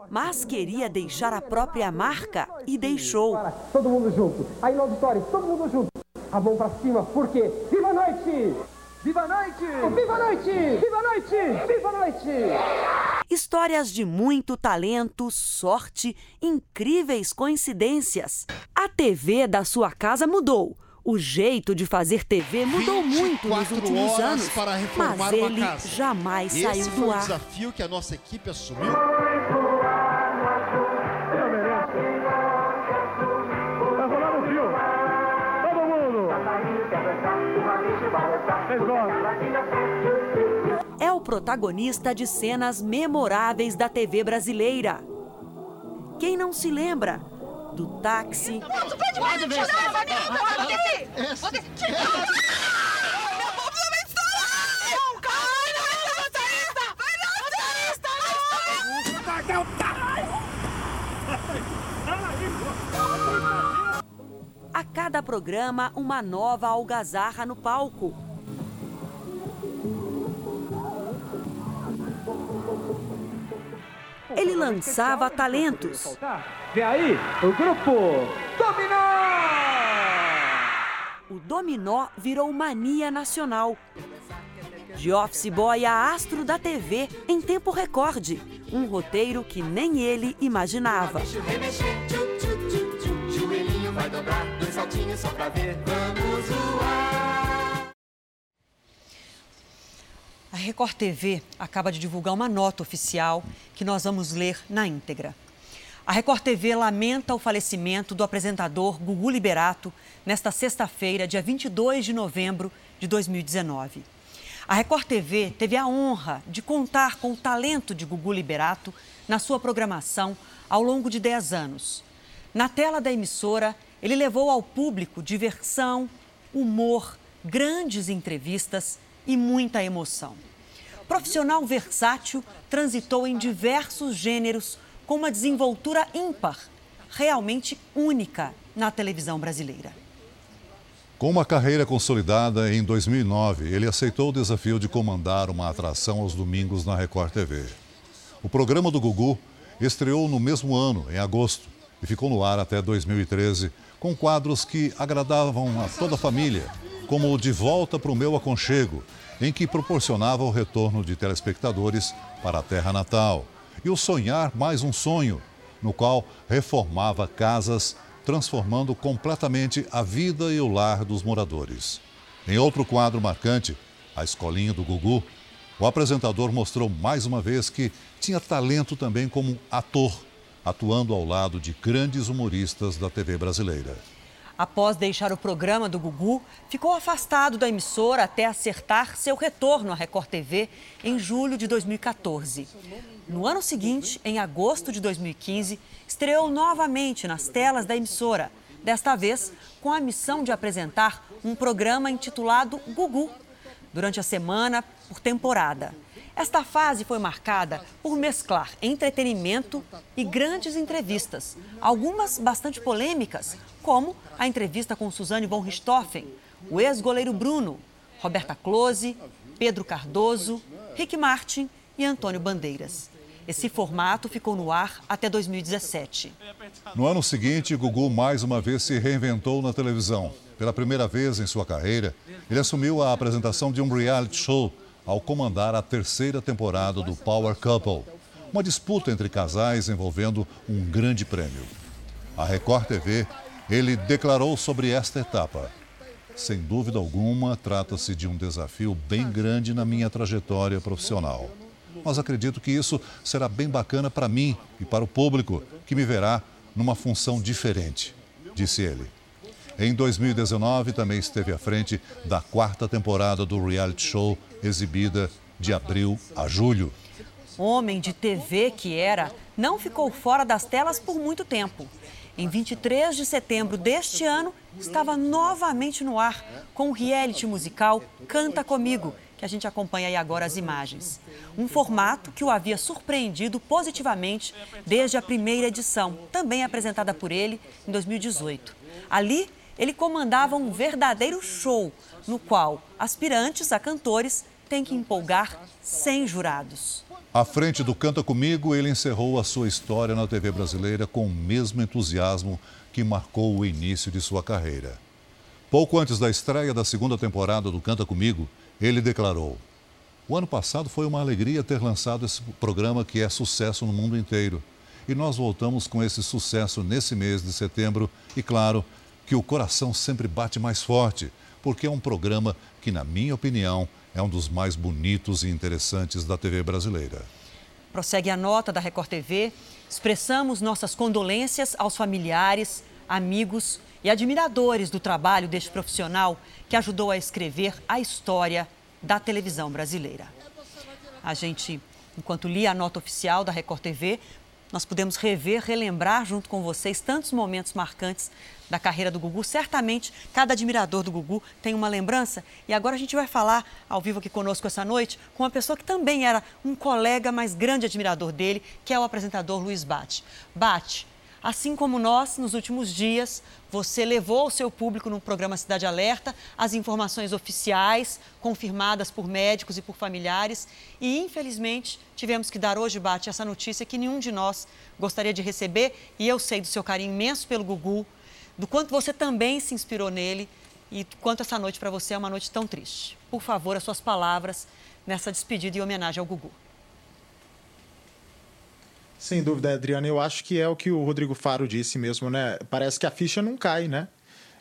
Speaker 2: Mas queria deixar a própria marca e deixou.
Speaker 13: Todo mundo junto. Aí no auditório, todo mundo junto. A mão pra cima, porque Viva a noite! Viva a noite! Viva a noite! Viva a noite! Viva a noite!
Speaker 2: Histórias de muito talento, sorte, incríveis coincidências. A TV da sua casa mudou. O jeito de fazer TV mudou muito nos últimos anos, mas ele jamais
Speaker 7: Esse
Speaker 2: saiu
Speaker 7: foi
Speaker 2: do
Speaker 7: o
Speaker 2: ar.
Speaker 7: desafio que a nossa equipe assumiu.
Speaker 11: Vocês gostam?
Speaker 2: É o protagonista de cenas memoráveis da TV brasileira. Quem não se lembra do táxi, a cada programa uma nova algazarra no palco. Lançava talentos.
Speaker 13: Vem aí, o grupo Dominó!
Speaker 2: O dominó virou mania nacional. De office boy a astro da TV em tempo recorde. Um roteiro que nem ele imaginava.
Speaker 14: Joelhinho vai dobrar, dois saltinhos só pra ver. Vamos voar.
Speaker 2: Record TV acaba de divulgar uma nota oficial que nós vamos ler na íntegra. A Record TV lamenta o falecimento do apresentador Gugu Liberato nesta sexta-feira, dia 22 de novembro de 2019. A Record TV teve a honra de contar com o talento de Gugu Liberato na sua programação ao longo de 10 anos. Na tela da emissora, ele levou ao público diversão, humor, grandes entrevistas e muita emoção. Profissional versátil, transitou em diversos gêneros com uma desenvoltura ímpar, realmente única na televisão brasileira.
Speaker 1: Com uma carreira consolidada, em 2009, ele aceitou o desafio de comandar uma atração aos domingos na Record TV. O programa do Gugu estreou no mesmo ano, em agosto, e ficou no ar até 2013, com quadros que agradavam a toda a família, como De Volta para o Meu Aconchego, em que proporcionava o retorno de telespectadores para a terra natal, e o Sonhar Mais um Sonho, no qual reformava casas, transformando completamente a vida e o lar dos moradores. Em outro quadro marcante, A Escolinha do Gugu, o apresentador mostrou mais uma vez que tinha talento também como ator, atuando ao lado de grandes humoristas da TV brasileira.
Speaker 2: Após deixar o programa do Gugu, ficou afastado da emissora até acertar seu retorno à Record TV em julho de 2014. No ano seguinte, em agosto de 2015, estreou novamente nas telas da emissora, desta vez com a missão de apresentar um programa intitulado Gugu, durante a semana por temporada. Esta fase foi marcada por mesclar entretenimento e grandes entrevistas, algumas bastante polêmicas, como a entrevista com Suzane von Richthofen, o ex-goleiro Bruno, Roberta Close, Pedro Cardoso, Rick Martin e Antônio Bandeiras. Esse formato ficou no ar até 2017.
Speaker 1: No ano seguinte, Gugu mais uma vez se reinventou na televisão. Pela primeira vez em sua carreira, ele assumiu a apresentação de um reality show ao comandar a terceira temporada do Power Couple, uma disputa entre casais envolvendo um grande prêmio. A Record TV, ele declarou sobre esta etapa. Sem dúvida alguma, trata-se de um desafio bem grande na minha trajetória profissional. Mas acredito que isso será bem bacana para mim e para o público, que me verá numa função diferente, disse ele. Em 2019, também esteve à frente da quarta temporada do reality show exibida de abril a julho.
Speaker 2: Homem de TV que era, não ficou fora das telas por muito tempo. Em 23 de setembro deste ano, estava novamente no ar com o reality musical Canta Comigo, que a gente acompanha aí agora as imagens. Um formato que o havia surpreendido positivamente desde a primeira edição, também apresentada por ele em 2018. Ali, ele comandava um verdadeiro show, no qual aspirantes a cantores têm que empolgar 100 jurados.
Speaker 1: À frente do Canta Comigo, ele encerrou a sua história na TV brasileira com o mesmo entusiasmo que marcou o início de sua carreira. Pouco antes da estreia da segunda temporada do Canta Comigo, ele declarou: O ano passado foi uma alegria ter lançado esse programa que é sucesso no mundo inteiro. E nós voltamos com esse sucesso nesse mês de setembro. E claro que o coração sempre bate mais forte, porque é um programa que, na minha opinião, é um dos mais bonitos e interessantes da TV brasileira.
Speaker 2: Prossegue a nota da Record TV. Expressamos nossas condolências aos familiares, amigos e admiradores do trabalho deste profissional que ajudou a escrever a história da televisão brasileira. A gente, enquanto lia a nota oficial da Record TV, nós pudemos rever, relembrar junto com vocês tantos momentos marcantes da carreira do Gugu. Certamente, cada admirador do Gugu tem uma lembrança. E agora a gente vai falar ao vivo aqui conosco essa noite com uma pessoa que também era um colega, mas grande admirador dele, que é o apresentador Luiz Bate. Bate, Assim como nós, nos últimos dias, você levou ao seu público no programa Cidade Alerta as informações oficiais, confirmadas por médicos e por familiares. E, infelizmente, tivemos que dar hoje, Bate, essa notícia que nenhum de nós gostaria de receber. E eu sei do seu carinho imenso pelo Gugu, do quanto você também se inspirou nele e quanto essa noite para você é uma noite tão triste. Por favor, as suas palavras nessa despedida e homenagem ao Gugu.
Speaker 15: Sem dúvida, Adriana, eu acho que é o que o Rodrigo Faro disse mesmo, né? Parece que a ficha não cai, né?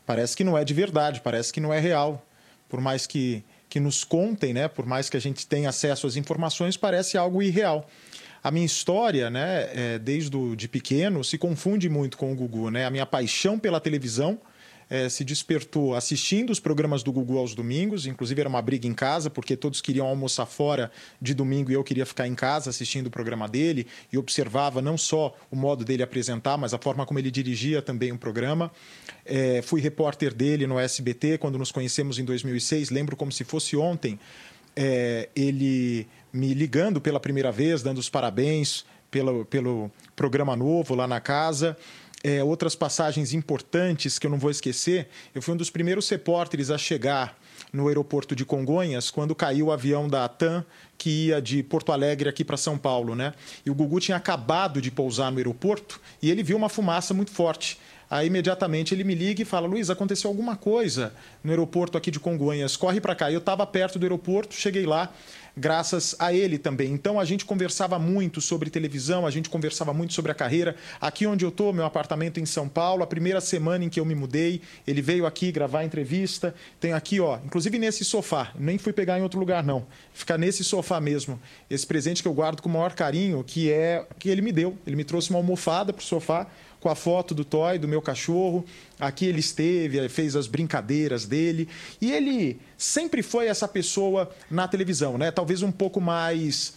Speaker 15: Parece que não é de verdade, parece que não é real. Por mais que, que nos contem, né? Por mais que a gente tenha acesso às informações, parece algo irreal. A minha história, né, é, desde do, de pequeno, se confunde muito com o Gugu, né? A minha paixão pela televisão é, se despertou assistindo os programas do Gugu aos domingos, inclusive era uma briga em casa, porque todos queriam almoçar fora de domingo e eu queria ficar em casa assistindo o programa dele e observava não só o modo dele apresentar, mas a forma como ele dirigia também o programa. É, fui repórter dele no SBT quando nos conhecemos em 2006, lembro como se fosse ontem. É, ele me ligando pela primeira vez, dando os parabéns pelo, pelo programa novo lá na casa é, outras passagens importantes que eu não vou esquecer. Eu fui um dos primeiros repórteres a chegar no aeroporto de Congonhas quando caiu o avião da TAM que ia de Porto Alegre aqui para São Paulo, né? E o Gugu tinha acabado de pousar no aeroporto e ele viu uma fumaça muito forte. Aí imediatamente ele me liga e fala: Luiz, aconteceu alguma coisa no aeroporto aqui de Congonhas, corre para cá. Eu estava perto do aeroporto, cheguei lá, graças a ele também. Então a gente conversava muito sobre televisão, a gente conversava muito sobre a carreira. Aqui onde eu estou, meu apartamento em São Paulo, a primeira semana em que eu me mudei, ele veio aqui gravar entrevista. Tem aqui, ó, inclusive nesse sofá, nem fui pegar em outro lugar não. Fica nesse sofá mesmo. Esse presente que eu guardo com o maior carinho, que é que ele me deu. Ele me trouxe uma almofada para o sofá com a foto do Toy, do meu cachorro. Aqui ele esteve, fez as brincadeiras dele. E ele sempre foi essa pessoa na televisão, né? Talvez um pouco mais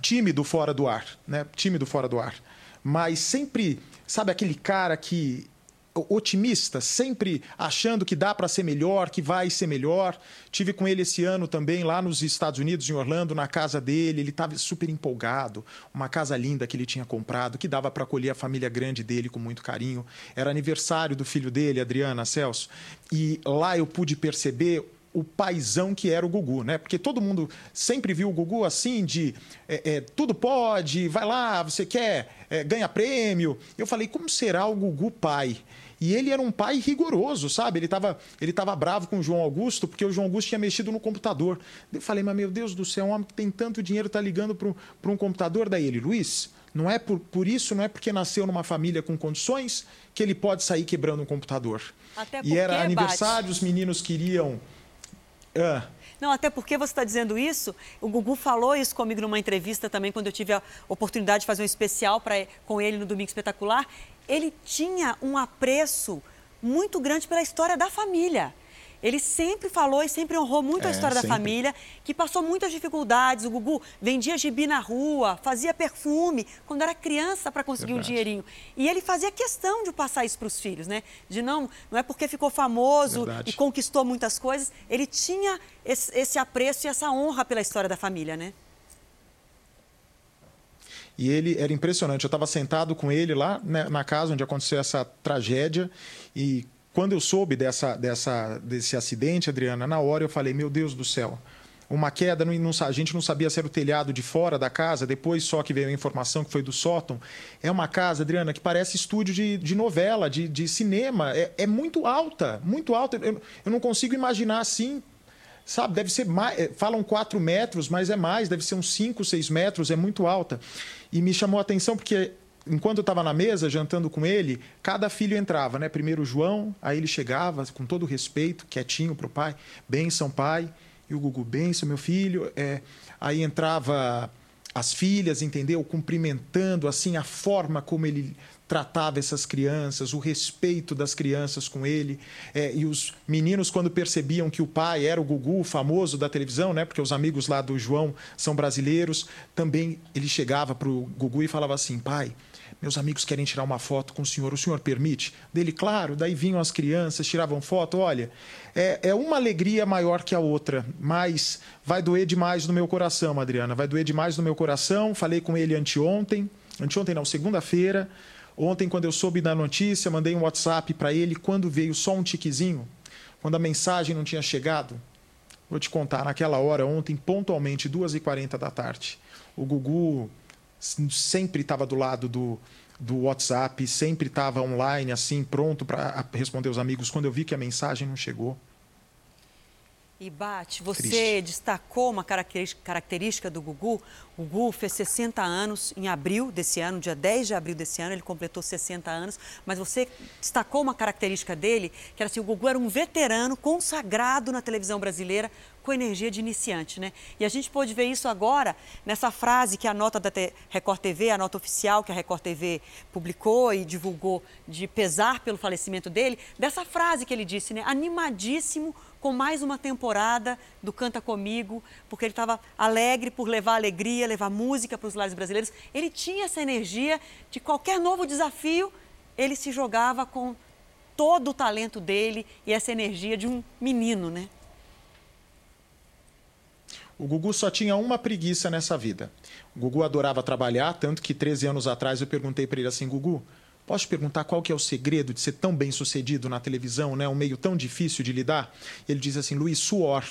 Speaker 15: tímido fora do ar, né? Tímido fora do ar. Mas sempre, sabe, aquele cara que otimista, sempre achando que dá para ser melhor, que vai ser melhor. Tive com ele esse ano também lá nos Estados Unidos, em Orlando, na casa dele. Ele estava super empolgado, uma casa linda que ele tinha comprado, que dava para acolher a família grande dele com muito carinho. Era aniversário do filho dele, Adriana Celso, e lá eu pude perceber o paizão que era o Gugu, né? Porque todo mundo sempre viu o Gugu assim de é, é, tudo pode, vai lá, você quer, é, ganha prêmio. Eu falei, como será o Gugu pai? E ele era um pai rigoroso, sabe? Ele estava ele tava bravo com o João Augusto, porque o João Augusto tinha mexido no computador. Eu falei, mas meu Deus do céu, um homem que tem tanto dinheiro está ligando para um computador. Daí ele, Luiz, não é por, por isso, não é porque nasceu numa família com condições que ele pode sair quebrando um computador.
Speaker 2: Até
Speaker 15: e era
Speaker 2: bate.
Speaker 15: aniversário, os meninos queriam. Ah,
Speaker 2: não, até porque você está dizendo isso. O Gugu falou isso comigo numa entrevista também, quando eu tive a oportunidade de fazer um especial pra, com ele no Domingo Espetacular ele tinha um apreço muito grande pela história da família. ele sempre falou e sempre honrou muito a
Speaker 15: É,
Speaker 2: história da
Speaker 15: sempre.
Speaker 2: família, que passou muitas dificuldades. O Gugu vendia gibi na rua, fazia perfume quando era criança para conseguir um
Speaker 15: Verdade.
Speaker 2: dinheirinho. E ele fazia questão de passar isso para os filhos, né? De não, não é porque ficou famoso
Speaker 15: Verdade.
Speaker 2: e conquistou muitas coisas, ele tinha esse, esse apreço e essa honra pela história da família, né?
Speaker 15: E ele era impressionante. Eu estava sentado com ele lá né, na casa onde aconteceu essa tragédia. E quando eu soube dessa, dessa, desse acidente, Adriana, na hora eu falei: Meu Deus do céu. Uma queda, não, a gente não sabia se era o telhado de fora da casa, depois só que veio a informação que foi do sótão. É uma casa, Adriana, que parece estúdio de, de novela, de, de cinema. É, é muito alta, muito alta. Eu, eu não consigo imaginar assim sabe, deve ser mais, eh, falam 4 metros, mas é mais, deve ser uns 5, 6 metros, é muito alta. E me chamou a atenção porque enquanto eu estava na mesa jantando com ele, cada filho entrava, né? Primeiro o João, aí ele chegava com todo respeito, quietinho para o pai, benção pai, e o Gugu, benção meu filho. É, aí entrava as filhas, entendeu? Cumprimentando assim a forma como ele tratava essas crianças, o respeito das crianças com ele. É, e os meninos, quando percebiam que o pai era o Gugu, famoso da televisão, né? Porque os amigos lá do João são brasileiros, também ele chegava para o Gugu e falava assim: pai. Meus amigos querem tirar uma foto com o senhor, o senhor permite? Dele, claro. Daí vinham as crianças, tiravam foto. Olha, é, é uma alegria maior que a outra, mas vai doer demais no meu coração, Adriana. Vai doer demais no meu coração. Falei com ele anteontem, anteontem não, segunda-feira. Ontem, quando eu soube da notícia, mandei um WhatsApp para ele. Quando veio só um tiquezinho, quando a mensagem não tinha chegado, vou te contar, naquela hora, ontem, pontualmente, 2h40 da tarde, o Gugu sempre estava do lado do, do WhatsApp, sempre estava online, assim, pronto para responder os amigos. Quando eu vi que a mensagem não chegou,
Speaker 2: E Bate, você
Speaker 15: Triste.
Speaker 2: destacou uma característica, característica do Gugu. O Gugu fez 60 anos em abril desse ano, dia 10 de abril desse ano, ele completou 60 anos. Mas você destacou uma característica dele, que era assim, o Gugu era um veterano consagrado na televisão brasileira com energia de iniciante, né? E a gente pôde ver isso agora nessa frase que a nota da Record TV, a nota oficial que a Record TV publicou e divulgou de pesar pelo falecimento dele, dessa frase que ele disse, né? Animadíssimo com mais uma temporada do Canta Comigo, porque ele estava alegre por levar alegria, levar música para os lares brasileiros. Ele tinha essa energia de qualquer novo desafio, ele se jogava com todo o talento dele e essa energia de um menino, né?
Speaker 15: O Gugu só tinha uma preguiça nessa vida. O Gugu adorava trabalhar, tanto que 13 anos atrás eu perguntei para ele assim, Gugu, posso perguntar qual que é o segredo de ser tão bem sucedido na televisão, né? Um meio tão difícil de lidar? Ele diz assim, Luiz, suor.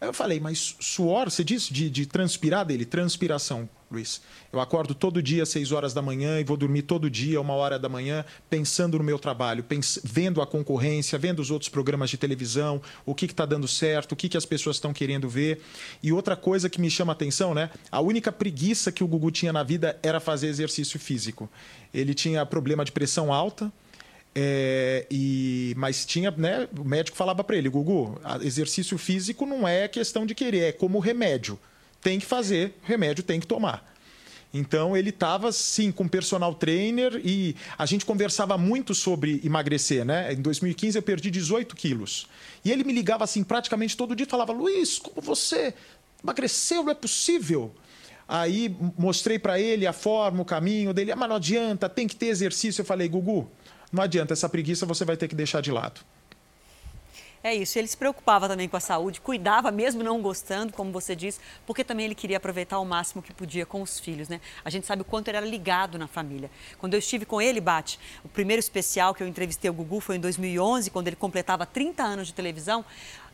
Speaker 15: Eu falei, mas suor, você disse de, de transpirar dele? Transpiração, Luiz. Eu acordo todo dia às 6 horas da manhã e vou dormir todo dia, uma hora da manhã, pensando no meu trabalho, vendo a concorrência, vendo os outros programas de televisão, o que está dando certo, o que, que as pessoas estão querendo ver. E outra coisa que me chama a atenção, né? A única preguiça que o Gugu tinha na vida era fazer exercício físico. Ele tinha problema de pressão alta, é, e, mas tinha, né? O médico falava para ele, Gugu, exercício físico não é questão de querer, é como remédio. Tem que fazer, remédio tem que tomar. Então ele estava sim com personal trainer e a gente conversava muito sobre emagrecer, né? Em 2015 eu perdi 18 quilos. E ele me ligava assim praticamente todo dia falava: Luiz, como você emagreceu? Não é possível. Aí mostrei para ele a forma, o caminho dele. Ah, mas não adianta, tem que ter exercício. Eu falei, Gugu, não adianta, essa preguiça você vai ter que deixar de lado.
Speaker 2: É isso, ele se preocupava também com a saúde, cuidava mesmo não gostando, como você disse, porque também ele queria aproveitar o máximo que podia com os filhos, né? A gente sabe o quanto ele era ligado na família. Quando eu estive com ele, Bate, o primeiro especial que eu entrevistei o Gugu foi em 2011, quando ele completava 30 anos de televisão,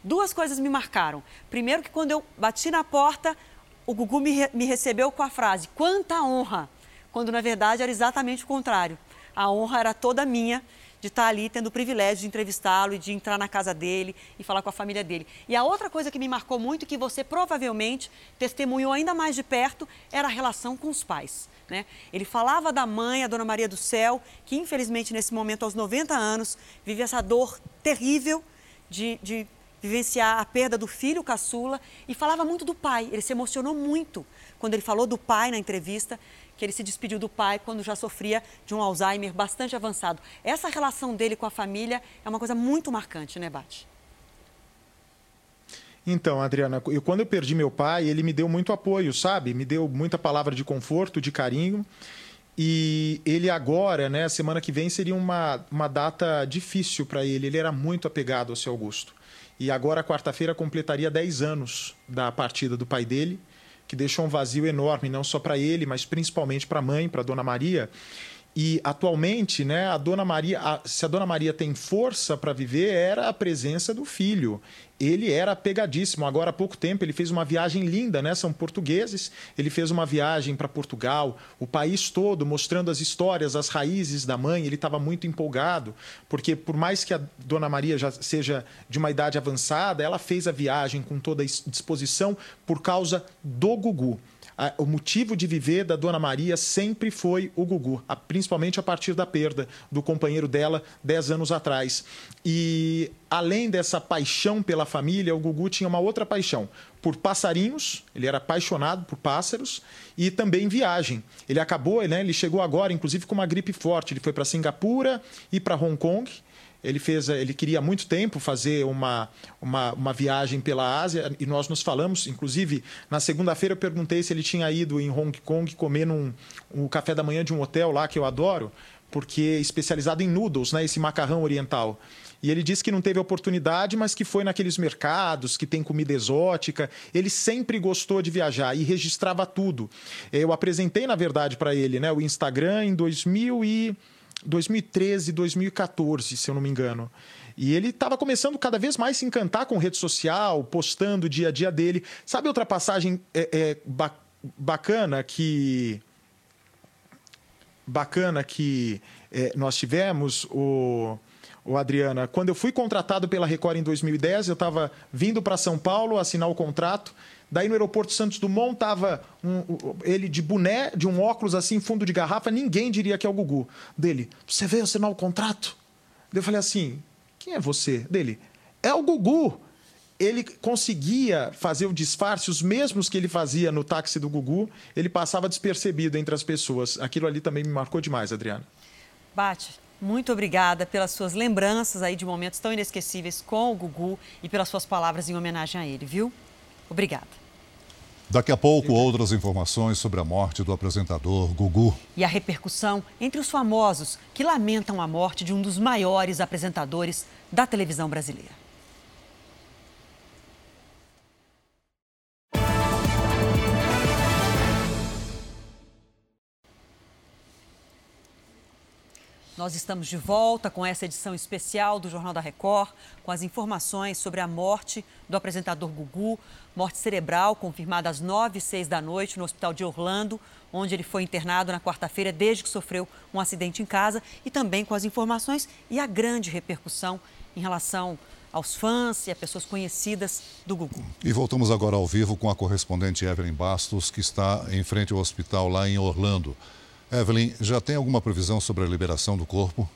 Speaker 2: duas coisas me marcaram. Primeiro que quando eu bati na porta, o Gugu me, me recebeu com a frase, quanta honra, quando na verdade era exatamente o contrário. A honra era toda minha de estar ali tendo o privilégio de entrevistá-lo e de entrar na casa dele e falar com a família dele. E a outra coisa que me marcou muito que você provavelmente testemunhou ainda mais de perto era a relação com os pais. Né? Ele falava da mãe, a Dona Maria do Céu, que infelizmente nesse momento, aos 90 anos, vive essa dor terrível de, de vivenciar a perda do filho caçula e falava muito do pai. Ele se emocionou muito quando ele falou do pai na entrevista, que ele se despediu do pai quando já sofria de um Alzheimer bastante avançado. Essa relação dele com a família é uma coisa muito marcante, né, Bate?
Speaker 15: Então, Adriana, eu, quando eu perdi meu pai, ele me deu muito apoio, sabe? Me deu muita palavra de conforto, de carinho. E ele agora, né, semana que vem, seria uma, uma data difícil para ele. Ele era muito apegado ao seu Augusto. E agora, quarta-feira, completaria 10 anos da partida do pai dele, que deixou um vazio enorme, não só para ele, mas principalmente para a mãe, para dona Maria. E atualmente, né, a Dona Maria, a, se a Dona Maria tem força para viver, era a presença do filho. Ele era pegadíssimo. Agora há pouco tempo ele fez uma viagem linda, né? São portugueses. Ele fez uma viagem para Portugal, o país todo, mostrando as histórias, as raízes da mãe. Ele estava muito empolgado, porque por mais que a Dona Maria já seja de uma idade avançada, ela fez a viagem com toda a disposição por causa do Gugu o motivo de viver da Dona Maria sempre foi o Gugu, principalmente a partir da perda do companheiro dela dez anos atrás. E além dessa paixão pela família, o Gugu tinha uma outra paixão por passarinhos, ele era apaixonado por pássaros e também viagem. Ele acabou, né, ele chegou agora, inclusive, com uma gripe forte. Ele foi para Singapura e para Hong Kong ele fez, ele queria há muito tempo fazer uma, uma, uma viagem pela Ásia e nós nos falamos, inclusive na segunda-feira eu perguntei se ele tinha ido em Hong Kong comer num, um café da manhã de um hotel lá que eu adoro, porque é especializado em noodles, né, esse macarrão oriental. E ele disse que não teve oportunidade, mas que foi naqueles mercados que tem comida exótica. Ele sempre gostou de viajar e registrava tudo. Eu apresentei, na verdade, para ele né, o Instagram em 2000 e 2013, 2014, se eu não me engano. E ele estava começando cada vez mais a se encantar com rede social, postando o dia a dia dele. Sabe outra passagem é, é, ba bacana que. Bacana que é, nós tivemos, o, o Adriana, quando eu fui contratado pela Record em 2010, eu estava vindo para São Paulo assinar o contrato Daí no aeroporto Santos Dumont tava um, ele de boné, de um óculos assim, fundo de garrafa, ninguém diria que é o Gugu. Dele, você veio assinar o contrato? Eu falei assim, quem é você? Dele, é o Gugu. Ele conseguia fazer o disfarce, os mesmos que ele fazia no táxi do Gugu, ele passava despercebido entre as pessoas. Aquilo ali também me marcou demais, Adriana.
Speaker 2: Bate, muito obrigada pelas suas lembranças aí de momentos tão inesquecíveis com o Gugu e pelas suas palavras em homenagem a ele, viu? Obrigada.
Speaker 1: Daqui a pouco, outras informações sobre a morte do apresentador Gugu.
Speaker 2: E a repercussão entre os famosos que lamentam a morte de um dos maiores apresentadores da televisão brasileira. Nós estamos de volta com essa edição especial do Jornal da Record, com as informações sobre a morte do apresentador Gugu, morte cerebral confirmada às 9 e 6 da noite no hospital de Orlando, onde ele foi internado na quarta-feira desde que sofreu um acidente em casa, e também com as informações e a grande repercussão em relação aos fãs e a pessoas conhecidas do Gugu.
Speaker 1: E voltamos agora ao vivo com a correspondente Evelyn Bastos, que está em frente ao hospital lá em Orlando. Evelyn, já tem alguma previsão sobre a liberação do corpo?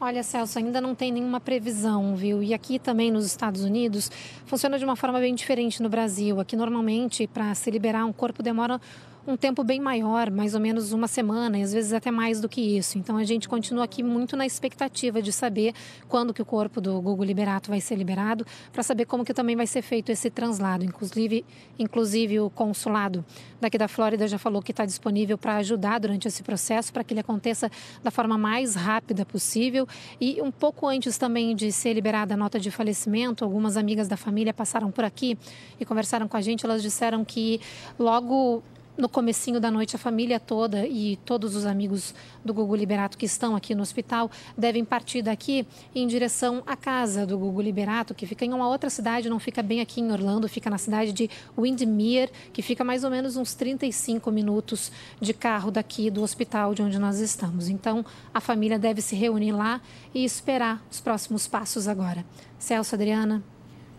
Speaker 4: Olha, Celso, ainda não tem nenhuma previsão, viu? E aqui também nos Estados Unidos funciona de uma forma bem diferente no Brasil. Aqui normalmente para se liberar um corpo demora um tempo bem maior, mais ou menos uma semana, e às vezes até mais do que isso. Então a gente continua aqui muito na expectativa de saber quando que o corpo do Google Liberato vai ser liberado, para saber como que também vai ser feito esse translado. Inclusive, inclusive o consulado daqui da Flórida já falou que está disponível para ajudar durante esse processo, para que ele aconteça da forma mais rápida possível. E um pouco antes também de ser liberada a nota de falecimento, algumas amigas da família passaram por aqui e conversaram com a gente. Elas disseram que logo no comecinho da noite, a família toda e todos os amigos do Gugu Liberato que estão aqui no hospital devem partir daqui em direção à casa do Gugu Liberato, que fica em uma outra cidade, não fica bem aqui em Orlando, fica na cidade de Windmere, que fica mais ou menos uns 35 minutos de carro daqui do hospital de onde nós estamos. Então, a família deve se reunir lá e esperar os próximos passos agora. Celso, Adriana.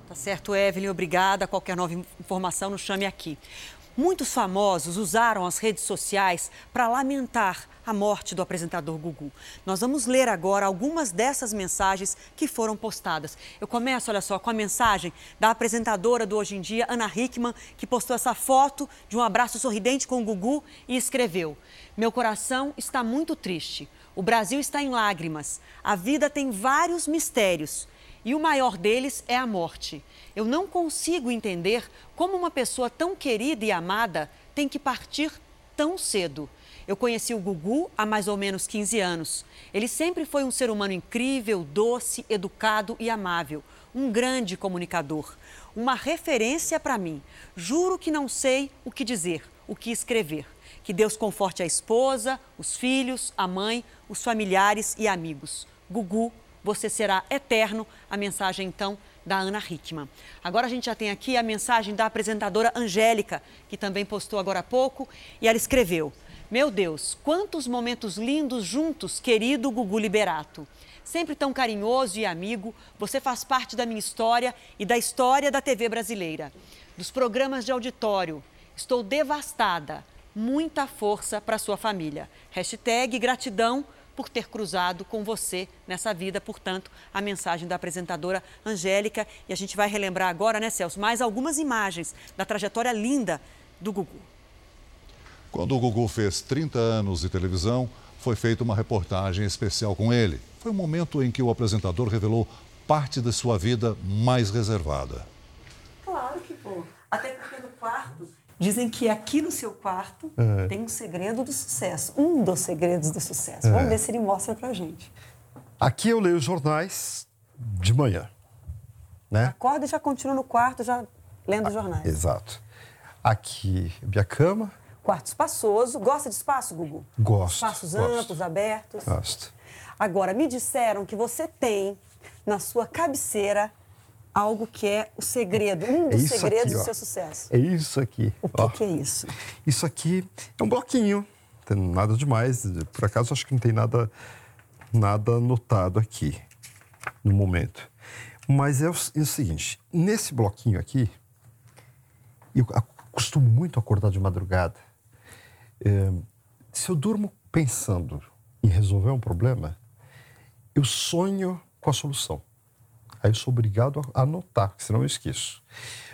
Speaker 2: Tá certo, Evelyn, obrigada. Qualquer nova informação, nos chame aqui. Muitos famosos usaram as redes sociais para lamentar a morte do apresentador Gugu. Nós vamos ler agora algumas dessas mensagens que foram postadas. Eu começo, olha só, com a mensagem da apresentadora do Hoje em Dia, Ana Hickman, que postou essa foto de um abraço sorridente com o Gugu e escreveu: Meu coração está muito triste. O Brasil está em lágrimas. A vida tem vários mistérios. E o maior deles é a morte. Eu não consigo entender como uma pessoa tão querida e amada tem que partir tão cedo. Eu conheci o Gugu há mais ou menos 15 anos. Ele sempre foi um ser humano incrível, doce, educado e amável. Um grande comunicador. Uma referência para mim. Juro que não sei o que dizer, o que escrever. Que Deus conforte a esposa, os filhos, a mãe, os familiares e amigos. Gugu, você será eterno. A mensagem, então, da Ana Hickman. Agora a gente já tem aqui a mensagem da apresentadora Angélica, que também postou agora há pouco, e ela escreveu: Meu Deus, quantos momentos lindos juntos, querido Gugu Liberato. Sempre tão carinhoso e amigo, você faz parte da minha história e da história da TV brasileira. Dos programas de auditório. Estou devastada muita força para sua família. Hashtag gratidão por ter cruzado com você nessa vida. Portanto, a mensagem da apresentadora Angélica. E a gente vai relembrar agora, né, Celso, mais algumas imagens da trajetória linda do Gugu.
Speaker 1: Quando o Gugu fez 30 anos de televisão, foi feita uma reportagem especial com ele. Foi um momento em que o apresentador revelou parte de sua vida mais reservada.
Speaker 2: Claro que foi. Até porque no quarto Dizem que aqui no seu quarto
Speaker 9: É.
Speaker 2: tem um segredo do sucesso, um dos segredos do sucesso. Vamos
Speaker 9: É.
Speaker 2: ver se ele mostra pra gente.
Speaker 9: Aqui eu leio os jornais de manhã, né?
Speaker 2: Acorda e já continua no quarto, já lendo jornais.
Speaker 9: Exato. Aqui, minha cama,
Speaker 2: Quarto espaçoso. Gosta de espaço, Gugu?
Speaker 9: gosto.
Speaker 2: Espaços
Speaker 9: gosto,
Speaker 2: amplos, abertos.
Speaker 9: Gosto.
Speaker 2: Agora, me disseram que você tem na sua cabeceira algo que é o segredo, um
Speaker 9: É
Speaker 2: dos
Speaker 9: isso
Speaker 2: segredos
Speaker 9: aqui,
Speaker 2: do seu sucesso.
Speaker 9: É isso aqui.
Speaker 2: O que, que é isso?
Speaker 9: Isso aqui é um bloquinho. Tem nada demais. Por acaso, acho que não tem nada, nada anotado aqui no momento. Mas é o, é o seguinte: nesse bloquinho aqui, eu costumo muito acordar de madrugada. É, se eu durmo pensando em resolver um problema, eu sonho com a solução. Aí eu sou obrigado a anotar, senão eu esqueço.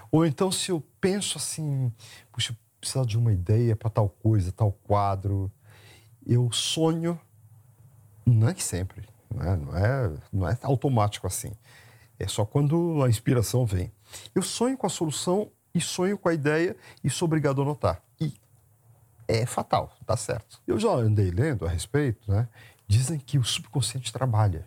Speaker 9: Ou então, se eu penso assim, puxa, precisar de uma ideia para tal coisa, tal quadro, eu sonho, não é que sempre, não é, não é, não é automático assim. É só quando a inspiração vem. Eu sonho com a solução e sonho com a ideia e sou obrigado a anotar. E é fatal, dá certo. Eu já andei lendo a respeito, né? Dizem que o subconsciente trabalha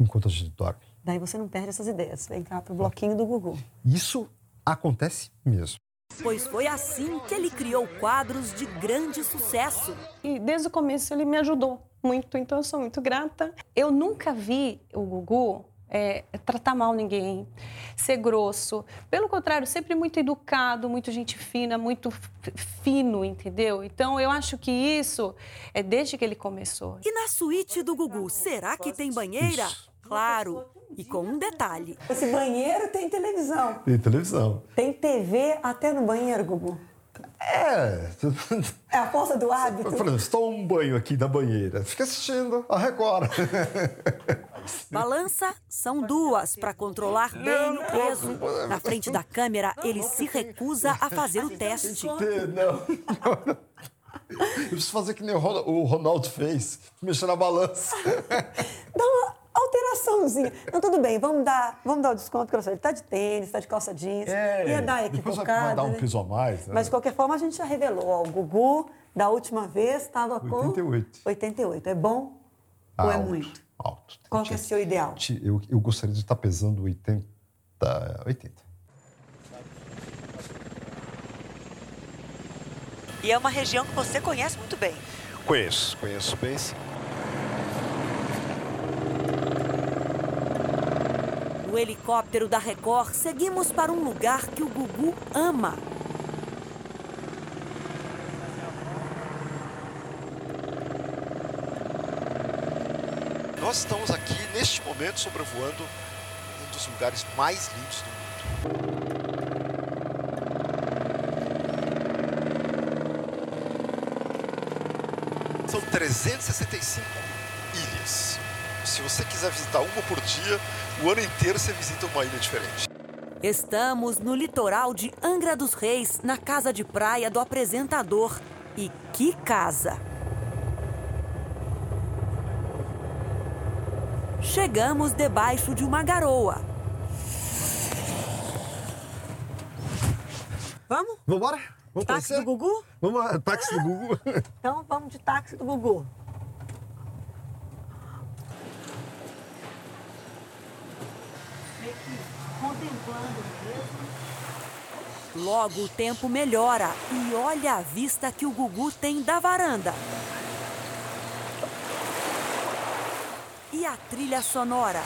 Speaker 9: enquanto a gente dorme.
Speaker 2: Daí você não perde essas ideias. Vem cá pro bloquinho do Gugu.
Speaker 9: Isso acontece mesmo.
Speaker 16: Pois foi assim que ele criou quadros de grande sucesso.
Speaker 17: E desde o começo ele me ajudou muito, então eu sou muito grata. Eu nunca vi o Gugu é, tratar mal ninguém, ser grosso. Pelo contrário, sempre muito educado, muito gente fina, muito fino, entendeu? Então eu acho que isso é desde que ele começou.
Speaker 16: E na suíte do Gugu, será que tem banheira? Claro, e com um detalhe.
Speaker 2: Esse banheiro tem televisão.
Speaker 9: Tem televisão.
Speaker 2: Tem TV até no banheiro, Gugu.
Speaker 9: É.
Speaker 2: É a força do hábito.
Speaker 9: Por exemplo, toma um banho aqui da banheira, fica assistindo a Record.
Speaker 16: Balança são duas para controlar bem o peso. Na frente da câmera, ele se recusa a fazer o teste.
Speaker 9: Não, não. Eu preciso fazer que nem o Ronaldo fez, mexer na balança.
Speaker 2: Alteraçãozinha. Não, tudo bem, vamos dar, vamos dar o desconto para você. Ele tá de tênis, tá de calça jeans. Ia dar
Speaker 9: É,
Speaker 2: equivocada.
Speaker 9: vai dar um
Speaker 2: né?
Speaker 9: peso a mais. Né?
Speaker 2: Mas de qualquer forma a gente já revelou. Ó, o Gugu, da última vez, estava com
Speaker 9: 88.
Speaker 2: 88. É bom ou é
Speaker 9: Alto,
Speaker 2: muito?
Speaker 9: Alto.
Speaker 2: Qual que é o seu ideal?
Speaker 9: Eu, eu gostaria de estar pesando 80. 80.
Speaker 2: E é uma região que você conhece muito bem.
Speaker 9: Conheço, conheço bem sim.
Speaker 16: No helicóptero da Record, seguimos para um lugar que o Gugu ama.
Speaker 9: Nós estamos aqui, neste momento, sobrevoando um dos lugares mais lindos do mundo. São 365 ilhas. Se você quiser visitar uma por dia, o ano inteiro você visita uma ilha diferente.
Speaker 16: Estamos no litoral de Angra dos Reis, na casa de praia do apresentador. E que casa! chegamos debaixo de uma garoa.
Speaker 2: Vamos?
Speaker 9: Vambora? Vamos
Speaker 2: táxi
Speaker 9: conhecer?
Speaker 2: do Gugu?
Speaker 9: Vamos lá, táxi do Gugu.
Speaker 2: Então vamos de táxi do Gugu. Contemplando
Speaker 16: Logo o tempo melhora e olha a vista que o Gugu tem da varanda. E a trilha sonora.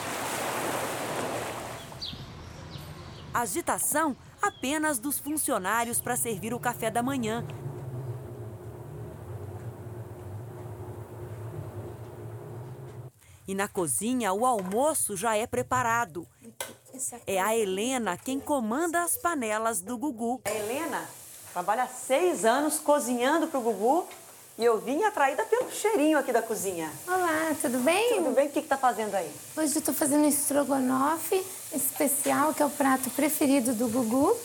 Speaker 16: Agitação apenas dos funcionários para servir o café da manhã. E na cozinha o almoço já é preparado. É a Helena quem comanda as panelas do Gugu.
Speaker 2: A Helena trabalha há seis anos cozinhando para o Gugu e eu vim atraída pelo cheirinho aqui da cozinha.
Speaker 18: Olá, tudo bem?
Speaker 2: Tudo bem? O que está fazendo aí?
Speaker 18: Hoje eu estou fazendo um estrogonofe especial, que é o prato preferido do Gugu.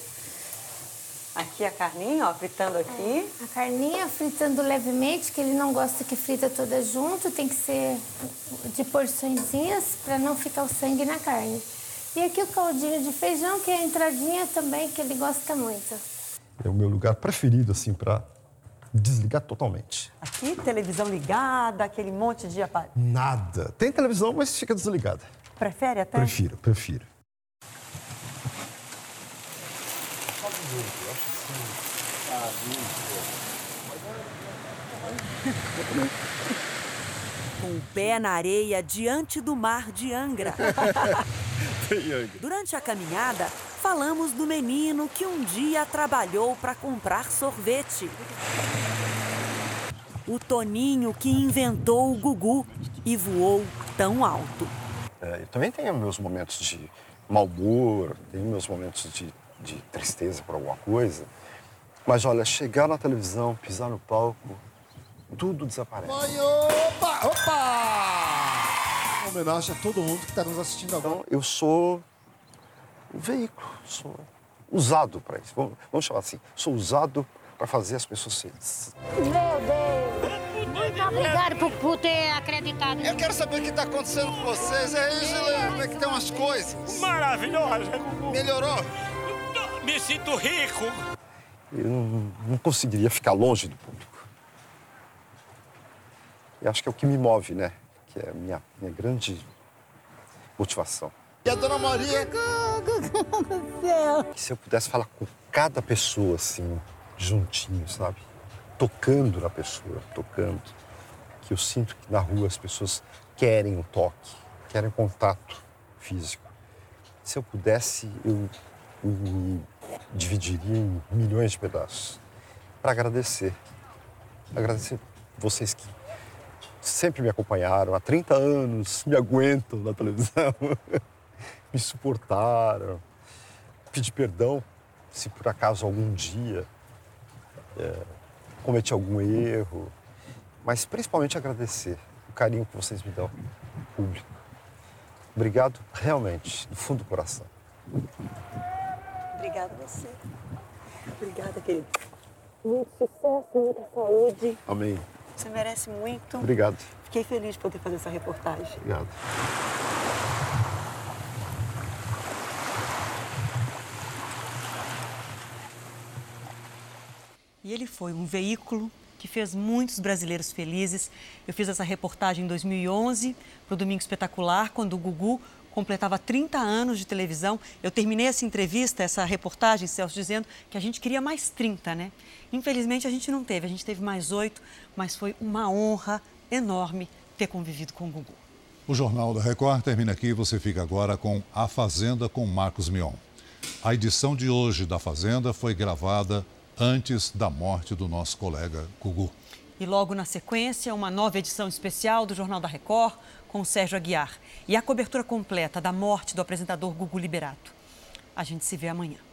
Speaker 2: Aqui a carninha, ó, fritando aqui.
Speaker 18: A carninha fritando levemente, que ele não gosta que frita toda junto, tem que ser de porçõezinhas para não ficar o sangue na carne. E aqui o caldinho de feijão, que é a entradinha também, que ele gosta muito.
Speaker 9: É o meu lugar preferido, assim, para desligar totalmente.
Speaker 2: Aqui, televisão ligada, aquele monte de aparelho.
Speaker 9: Nada. Tem televisão, mas fica desligada.
Speaker 2: Prefere até?
Speaker 9: Prefiro, prefiro.
Speaker 16: Com o pé na areia diante do mar de Angra. Durante a caminhada, falamos do menino que um dia trabalhou para comprar sorvete. O Toninho que inventou o Gugu e voou tão alto.
Speaker 9: É, eu também tenho meus momentos de mau humor, tenho meus momentos de, de tristeza por alguma coisa. Mas olha, chegar na televisão, pisar no palco, tudo desaparece.
Speaker 8: Oi, opa, opa! Uma homenagem a todo mundo que está nos assistindo agora.
Speaker 9: Então, eu sou um veículo, sou usado para isso. Vamos, vamos chamar assim, sou usado para fazer as pessoas felizes.
Speaker 18: Meu Deus! Muito obrigado por, por ter acreditado.
Speaker 8: Eu quero saber o que está acontecendo com vocês. É isso, como é que estão as coisas?
Speaker 19: Maravilhosa.
Speaker 8: Melhorou?
Speaker 19: Me sinto rico.
Speaker 9: Eu não, não conseguiria ficar longe do público. E acho que é o que me move, né? Que é a minha, minha grande motivação.
Speaker 8: E a dona Maria?
Speaker 9: Que se eu pudesse falar com cada pessoa, assim, juntinho, sabe? Tocando na pessoa, tocando. Que eu sinto que na rua as pessoas querem o toque, querem contato físico. Se eu pudesse, eu, eu me dividiria em milhões de pedaços para agradecer. Agradecer vocês que sempre me acompanharam há 30 anos, me aguentam na televisão, me suportaram. Pedir perdão se por acaso algum dia é, cometi algum erro, mas principalmente agradecer o carinho que vocês me dão, público. Obrigado realmente, do fundo do coração.
Speaker 2: Obrigada a você. Obrigada, querido. Muito sucesso, muita saúde.
Speaker 9: Amém.
Speaker 2: Você merece muito.
Speaker 9: Obrigado.
Speaker 2: Fiquei feliz de poder fazer essa reportagem.
Speaker 9: Obrigado.
Speaker 2: E ele foi um veículo que fez muitos brasileiros felizes. Eu fiz essa reportagem em 2011 para o Domingo Espetacular, quando o Gugu completava 30 anos de televisão. Eu terminei essa entrevista, essa reportagem, Celso, dizendo que a gente queria mais 30, né? Infelizmente a gente não teve, a gente teve mais oito, mas foi uma honra enorme ter convivido com o Gugu.
Speaker 1: O Jornal da Record termina aqui. Você fica agora com A Fazenda com Marcos Mion. A edição de hoje da Fazenda foi gravada antes da morte do nosso colega Gugu.
Speaker 2: E logo na sequência, uma nova edição especial do Jornal da Record com Sérgio Aguiar e a cobertura completa da morte do apresentador Gugu Liberato. A gente se vê amanhã.